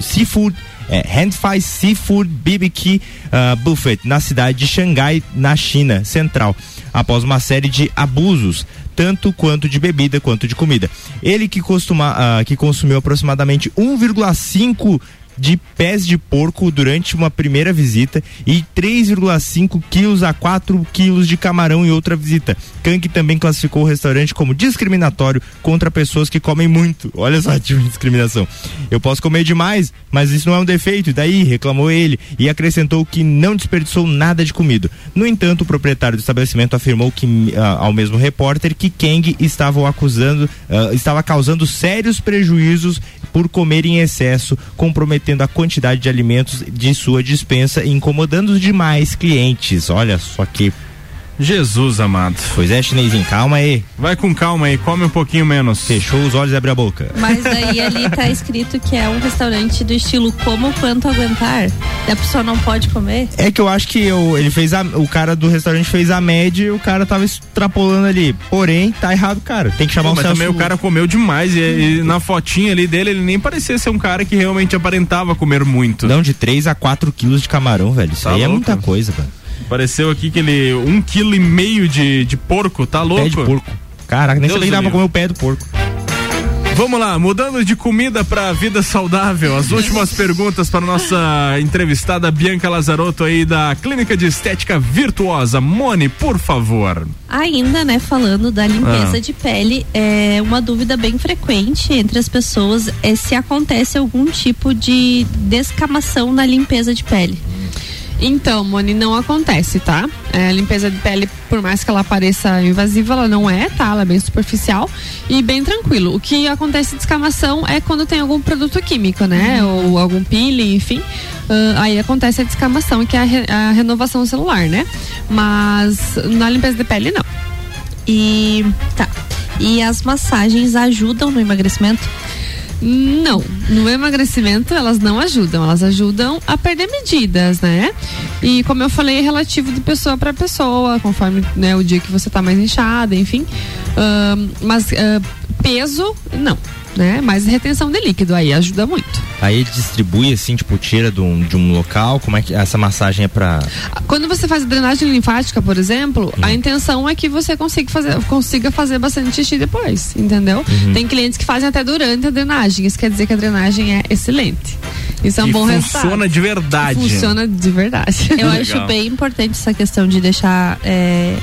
Seafood é, Handfai Seafood BBQ uh, Buffet na cidade de Xangai, na China Central, após uma série de abusos, tanto quanto de bebida quanto de comida. Ele que, costuma, ah, que consumiu aproximadamente 1,5 de pés de porco durante uma primeira visita e 3,5 quilos a 4 quilos de camarão em outra visita. Kang também classificou o restaurante como discriminatório contra pessoas que comem muito. Olha só [LAUGHS] tipo de discriminação. Eu posso comer demais, mas isso não é um defeito. E daí, reclamou ele e acrescentou que não desperdiçou nada de comida. No entanto, o proprietário do estabelecimento afirmou que ah, ao mesmo repórter que Kang estava acusando, ah, estava causando sérios prejuízos por comer em excesso, comprometendo a quantidade de alimentos de sua dispensa e incomodando os demais clientes. Olha só que Jesus amado. Pois é, chinesinho, calma aí. Vai com calma aí, come um pouquinho menos. Fechou os olhos e abre a boca. Mas daí ali tá escrito que é um restaurante do estilo como quanto aguentar. E a pessoa não pode comer. É que eu acho que eu, ele fez a, o cara do restaurante fez a média e o cara tava extrapolando ali. Porém, tá errado, cara. Tem que chamar Pô, o mas Celso. também o cara comeu demais e, e na fotinha ali dele ele nem parecia ser um cara que realmente aparentava comer muito. Não, de 3 a 4 quilos de camarão, velho. Isso Tá aí é louco. muita coisa, velho. Pareceu aqui que ele um quilo e meio de, de porco, tá louco? Pé de porco. Caraca, nem Deus sabia que dava pra comer o pé do porco. Vamos lá, mudando de comida pra vida saudável. As últimas perguntas para nossa entrevistada Bianca Lazarotto aí da Clínica de Estética Virtuosa. Mone, por favor. Ainda, né, falando da limpeza Ah. de pele, é uma dúvida bem frequente entre as pessoas é se acontece algum tipo de descamação na limpeza de pele. Então, Moni, não acontece, tá? É, a limpeza de pele, por mais que ela pareça invasiva, ela não é, tá? Ela é bem superficial e bem tranquilo. O que acontece de descamação é quando tem algum produto químico, né? Ou algum peeling, enfim. Ah, aí acontece a descamação, que é a, re- a renovação celular, né? Mas na limpeza de pele, não. E tá. E as massagens ajudam no emagrecimento? Não, no emagrecimento elas não ajudam, elas ajudam a perder medidas, né? E como eu falei, é relativo de pessoa para pessoa, conforme né, o dia que você tá mais inchada, enfim. Ahn, mas ah, peso, não, né? Mas retenção de líquido aí ajuda muito. Aí distribui assim, tipo, tira de um, de um local. Como é que essa massagem é pra. Quando você faz drenagem linfática, por exemplo, a intenção é que você consiga fazer, consiga fazer bastante xixi depois, entendeu? Uhum. Tem clientes que fazem até durante a drenagem. Isso quer dizer que a drenagem é excelente. Isso é um E bom funciona resultado. de verdade. Funciona de verdade. Eu [LAUGHS] Legal. acho bem importante essa questão de deixar é,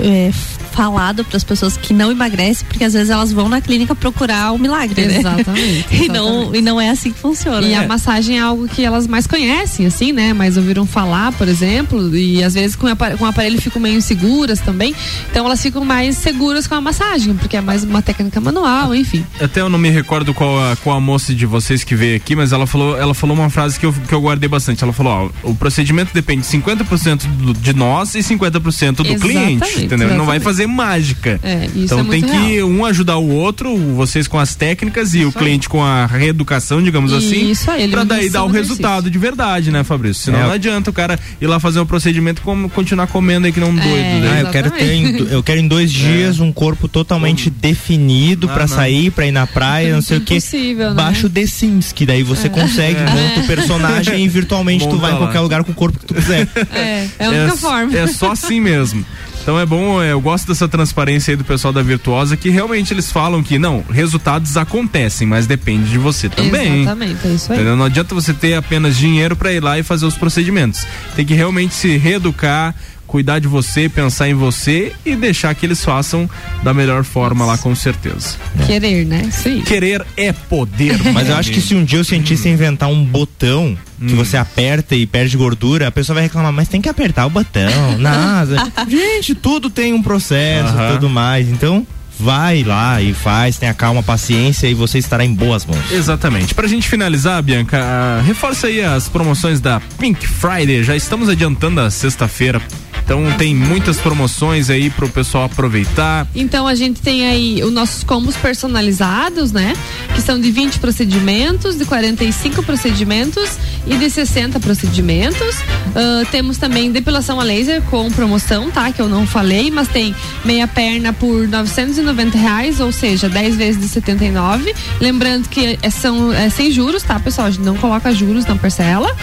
é, falado para as pessoas que não emagrecem, porque às vezes elas vão na clínica procurar o milagre, né? Exatamente, [LAUGHS] e, não, e não é assim que funciona. E né? a massagem é algo que elas mais conhecem, assim, né? Mas ouviram falar, por exemplo, e às vezes com com o aparelho ficam meio inseguras também. Então elas ficam mais seguras com a massagem, porque é mais uma técnica manual, enfim. Até eu não me recordo qual a, qual a moça de vocês que veio aqui, mas ela falou, ela falou uma frase que eu, que eu guardei bastante. Ela falou, ó, o procedimento depende 50% do, de nós e 50% do Exatamente, cliente, entendeu? Ele não vai exatamente. Fazer mágica. É, isso então é tem muito que um ajudar o outro, vocês com as técnicas e o aí. cliente com a reeducação, digamos assim, Isso aí, pra daí dar o do resultado de verdade, né, Fabrício? Senão É. não adianta o cara ir lá fazer um procedimento e como- continuar comendo aí que não um doido. né? Ah, eu quero ter em, eu quero em dois dias um corpo totalmente definido Não, pra não. sair, pra ir na praia, não sei o que. Impossível, né? Baixa o The Sims, que daí você consegue, É. monta o personagem e virtualmente [LAUGHS] tu vai em qualquer lugar com o corpo que tu quiser. É, é a única é, forma. É só assim mesmo. Então é bom, é, eu gosto dessa transparência aí do pessoal da Virtuosa, que realmente eles falam que, não, resultados acontecem, mas depende de você também. Exatamente, é isso aí. Entendeu? Não adianta você ter apenas dinheiro para ir lá e fazer os procedimentos. Tem que realmente se reeducar, cuidar de você, pensar em você e deixar que eles façam da melhor forma lá, com certeza. Querer, né? Aí. Querer é poder. [LAUGHS] Mas eu acho que se um dia o cientista inventar um botão que Hum. você aperta e perde gordura, a pessoa vai reclamar, mas tem que apertar o botão. [LAUGHS] Nada. [LAUGHS] Gente, tudo tem um processo Aham. e tudo mais. Então, vai lá e faz, tenha calma, paciência e você estará em boas mãos. Exatamente. Pra gente finalizar, Bianca, ah, reforça aí as promoções da Pink Friday. Já estamos adiantando a sexta-feira. Então tem muitas promoções aí pro pessoal aproveitar. Então a gente tem aí os nossos combos personalizados, né? Que são de 20 procedimentos, de 45 procedimentos e de 60 procedimentos. Ah, temos também depilação a laser com promoção, tá? Que eu não falei, mas tem meia perna por 990 reais, ou seja, 10 vezes de 79. Lembrando que é, são é, sem juros, tá, pessoal? A gente não coloca juros na parcela.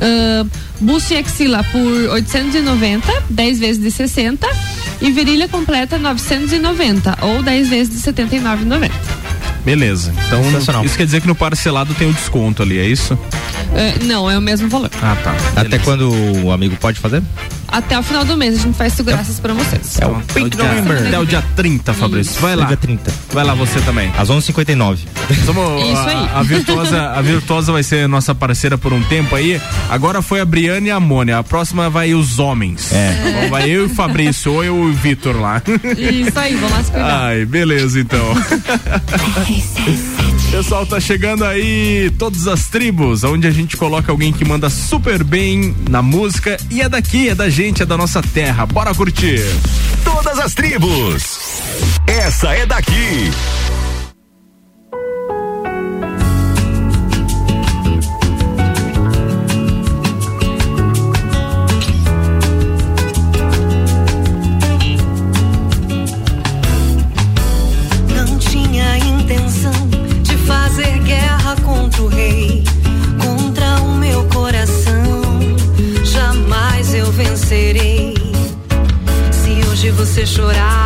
Ah, busto e axila por 890, 10 vezes de 60. E virilha completa 990, ou 10 vezes de 79,90. Beleza. Então Sensacional. isso quer dizer que no parcelado tem o desconto ali, é isso? Ah, não, é o mesmo valor. Ah, tá. Até quando o amigo pode fazer? Até o final do mês a gente vai segurar essas promoções. É o Até o Pink dia- November. Até o dia 30, Fabrício. Vai lá. Dia 30. Vai lá você também. Às 11h59. Somos- [LAUGHS] Isso aí. A, a Virtuosa, a Virtuosa vai ser nossa parceira por um tempo aí. Agora foi a Briane e a Mônia. A próxima vai os homens. É. Bom? Vai eu e o Fabrício, ou eu e o Vitor lá. Isso aí, vamos lá se cuidar. Ai, beleza então. Pessoal, tá chegando aí todas as tribos, onde a gente coloca alguém que manda super bem na música e é daqui, é da gente, é da nossa terra. Bora curtir. Todas as tribos. Essa é daqui. Chorar,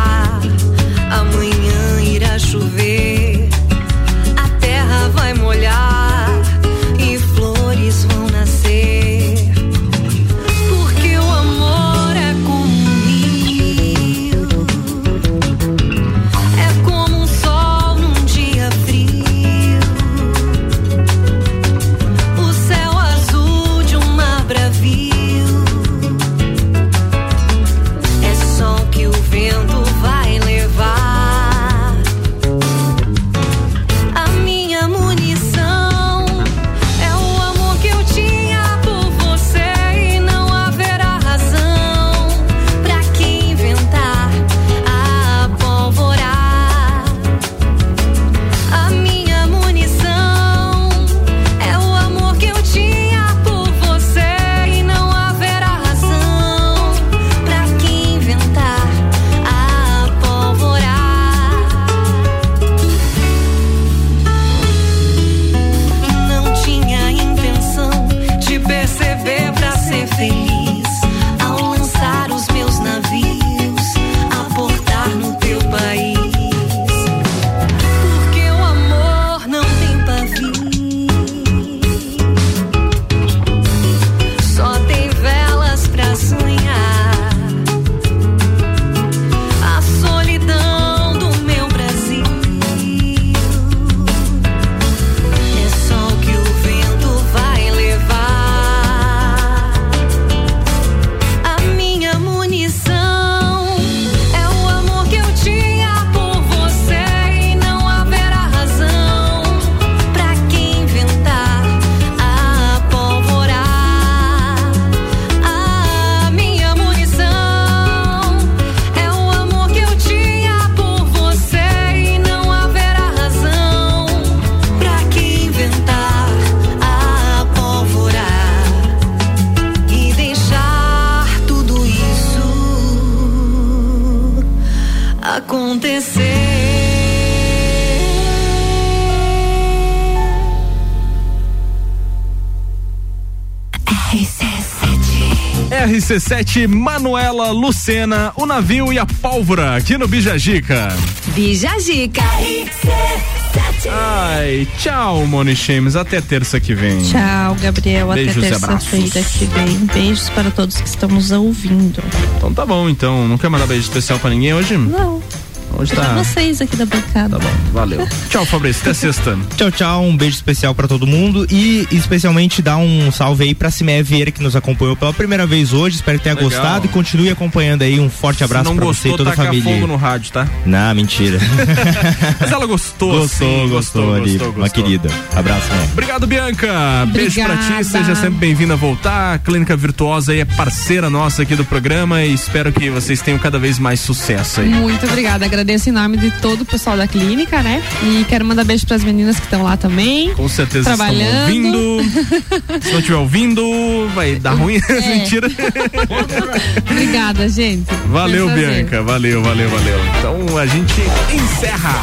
RC7 RC7 Manuela Lucena, o navio e a pólvora aqui no Bijagica. Bijagica. Ai, tchau, Moni Chemes. Até terça que vem. Tchau, Gabriel. Beijos Até terça-feira que vem. Beijos para todos que estão nos ouvindo. Então tá bom, então. Não quer mandar beijo especial pra ninguém hoje? Não. Hoje Pra tá. vocês aqui da bancada. Tá bom, valeu. [LAUGHS] Tchau, Fabrício. Até sexta. Tchau, tchau. Um beijo especial pra todo mundo e especialmente dar um salve aí pra Cimé Vieira que nos acompanhou pela primeira vez hoje. Espero que tenha Legal. gostado e continue acompanhando aí. Um forte abraço gostou, você e toda a família. fogo no rádio, tá? Não, mentira. [LAUGHS] Mas ela gostou, gostou, sim. gostou, ali. gostou, Uma gostou. querida. Abraço, né? Obrigado, Bianca. Beijo pra ti, Obrigada. seja sempre bem-vinda a voltar. A Clínica Virtuosa aí é parceira nossa aqui do programa e espero que vocês tenham cada vez mais sucesso aí. Muito obrigada. Agradeço em nome de todo o pessoal da clínica, né? E quero mandar beijo pras meninas que estão lá também. Com certeza Trabalhando. estão ouvindo. [LAUGHS] Se não estiver ouvindo, vai dar ruim. É. [LAUGHS] Mentira. Obrigada, gente. Valeu. Bianca. Valeu, valeu, valeu. Então a gente encerra.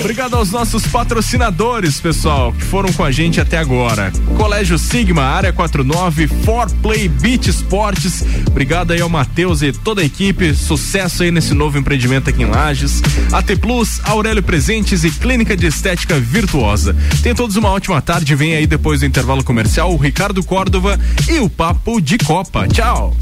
Obrigado aos nossos patrocinadores, pessoal, que foram com a gente até agora. Colégio Sigma, Área 49, For Play Beach Esportes. Obrigado aí ao Matheus e toda a equipe. Sucesso aí nesse novo empreendimento aqui em Lages. AT Plus, Aurélio Presentes e Clínica de Estética Virtuosa. Tenham todos uma ótima tarde. Vem aí depois do intervalo comercial o Ricardo Córdova e o Papo de Copa. Tchau.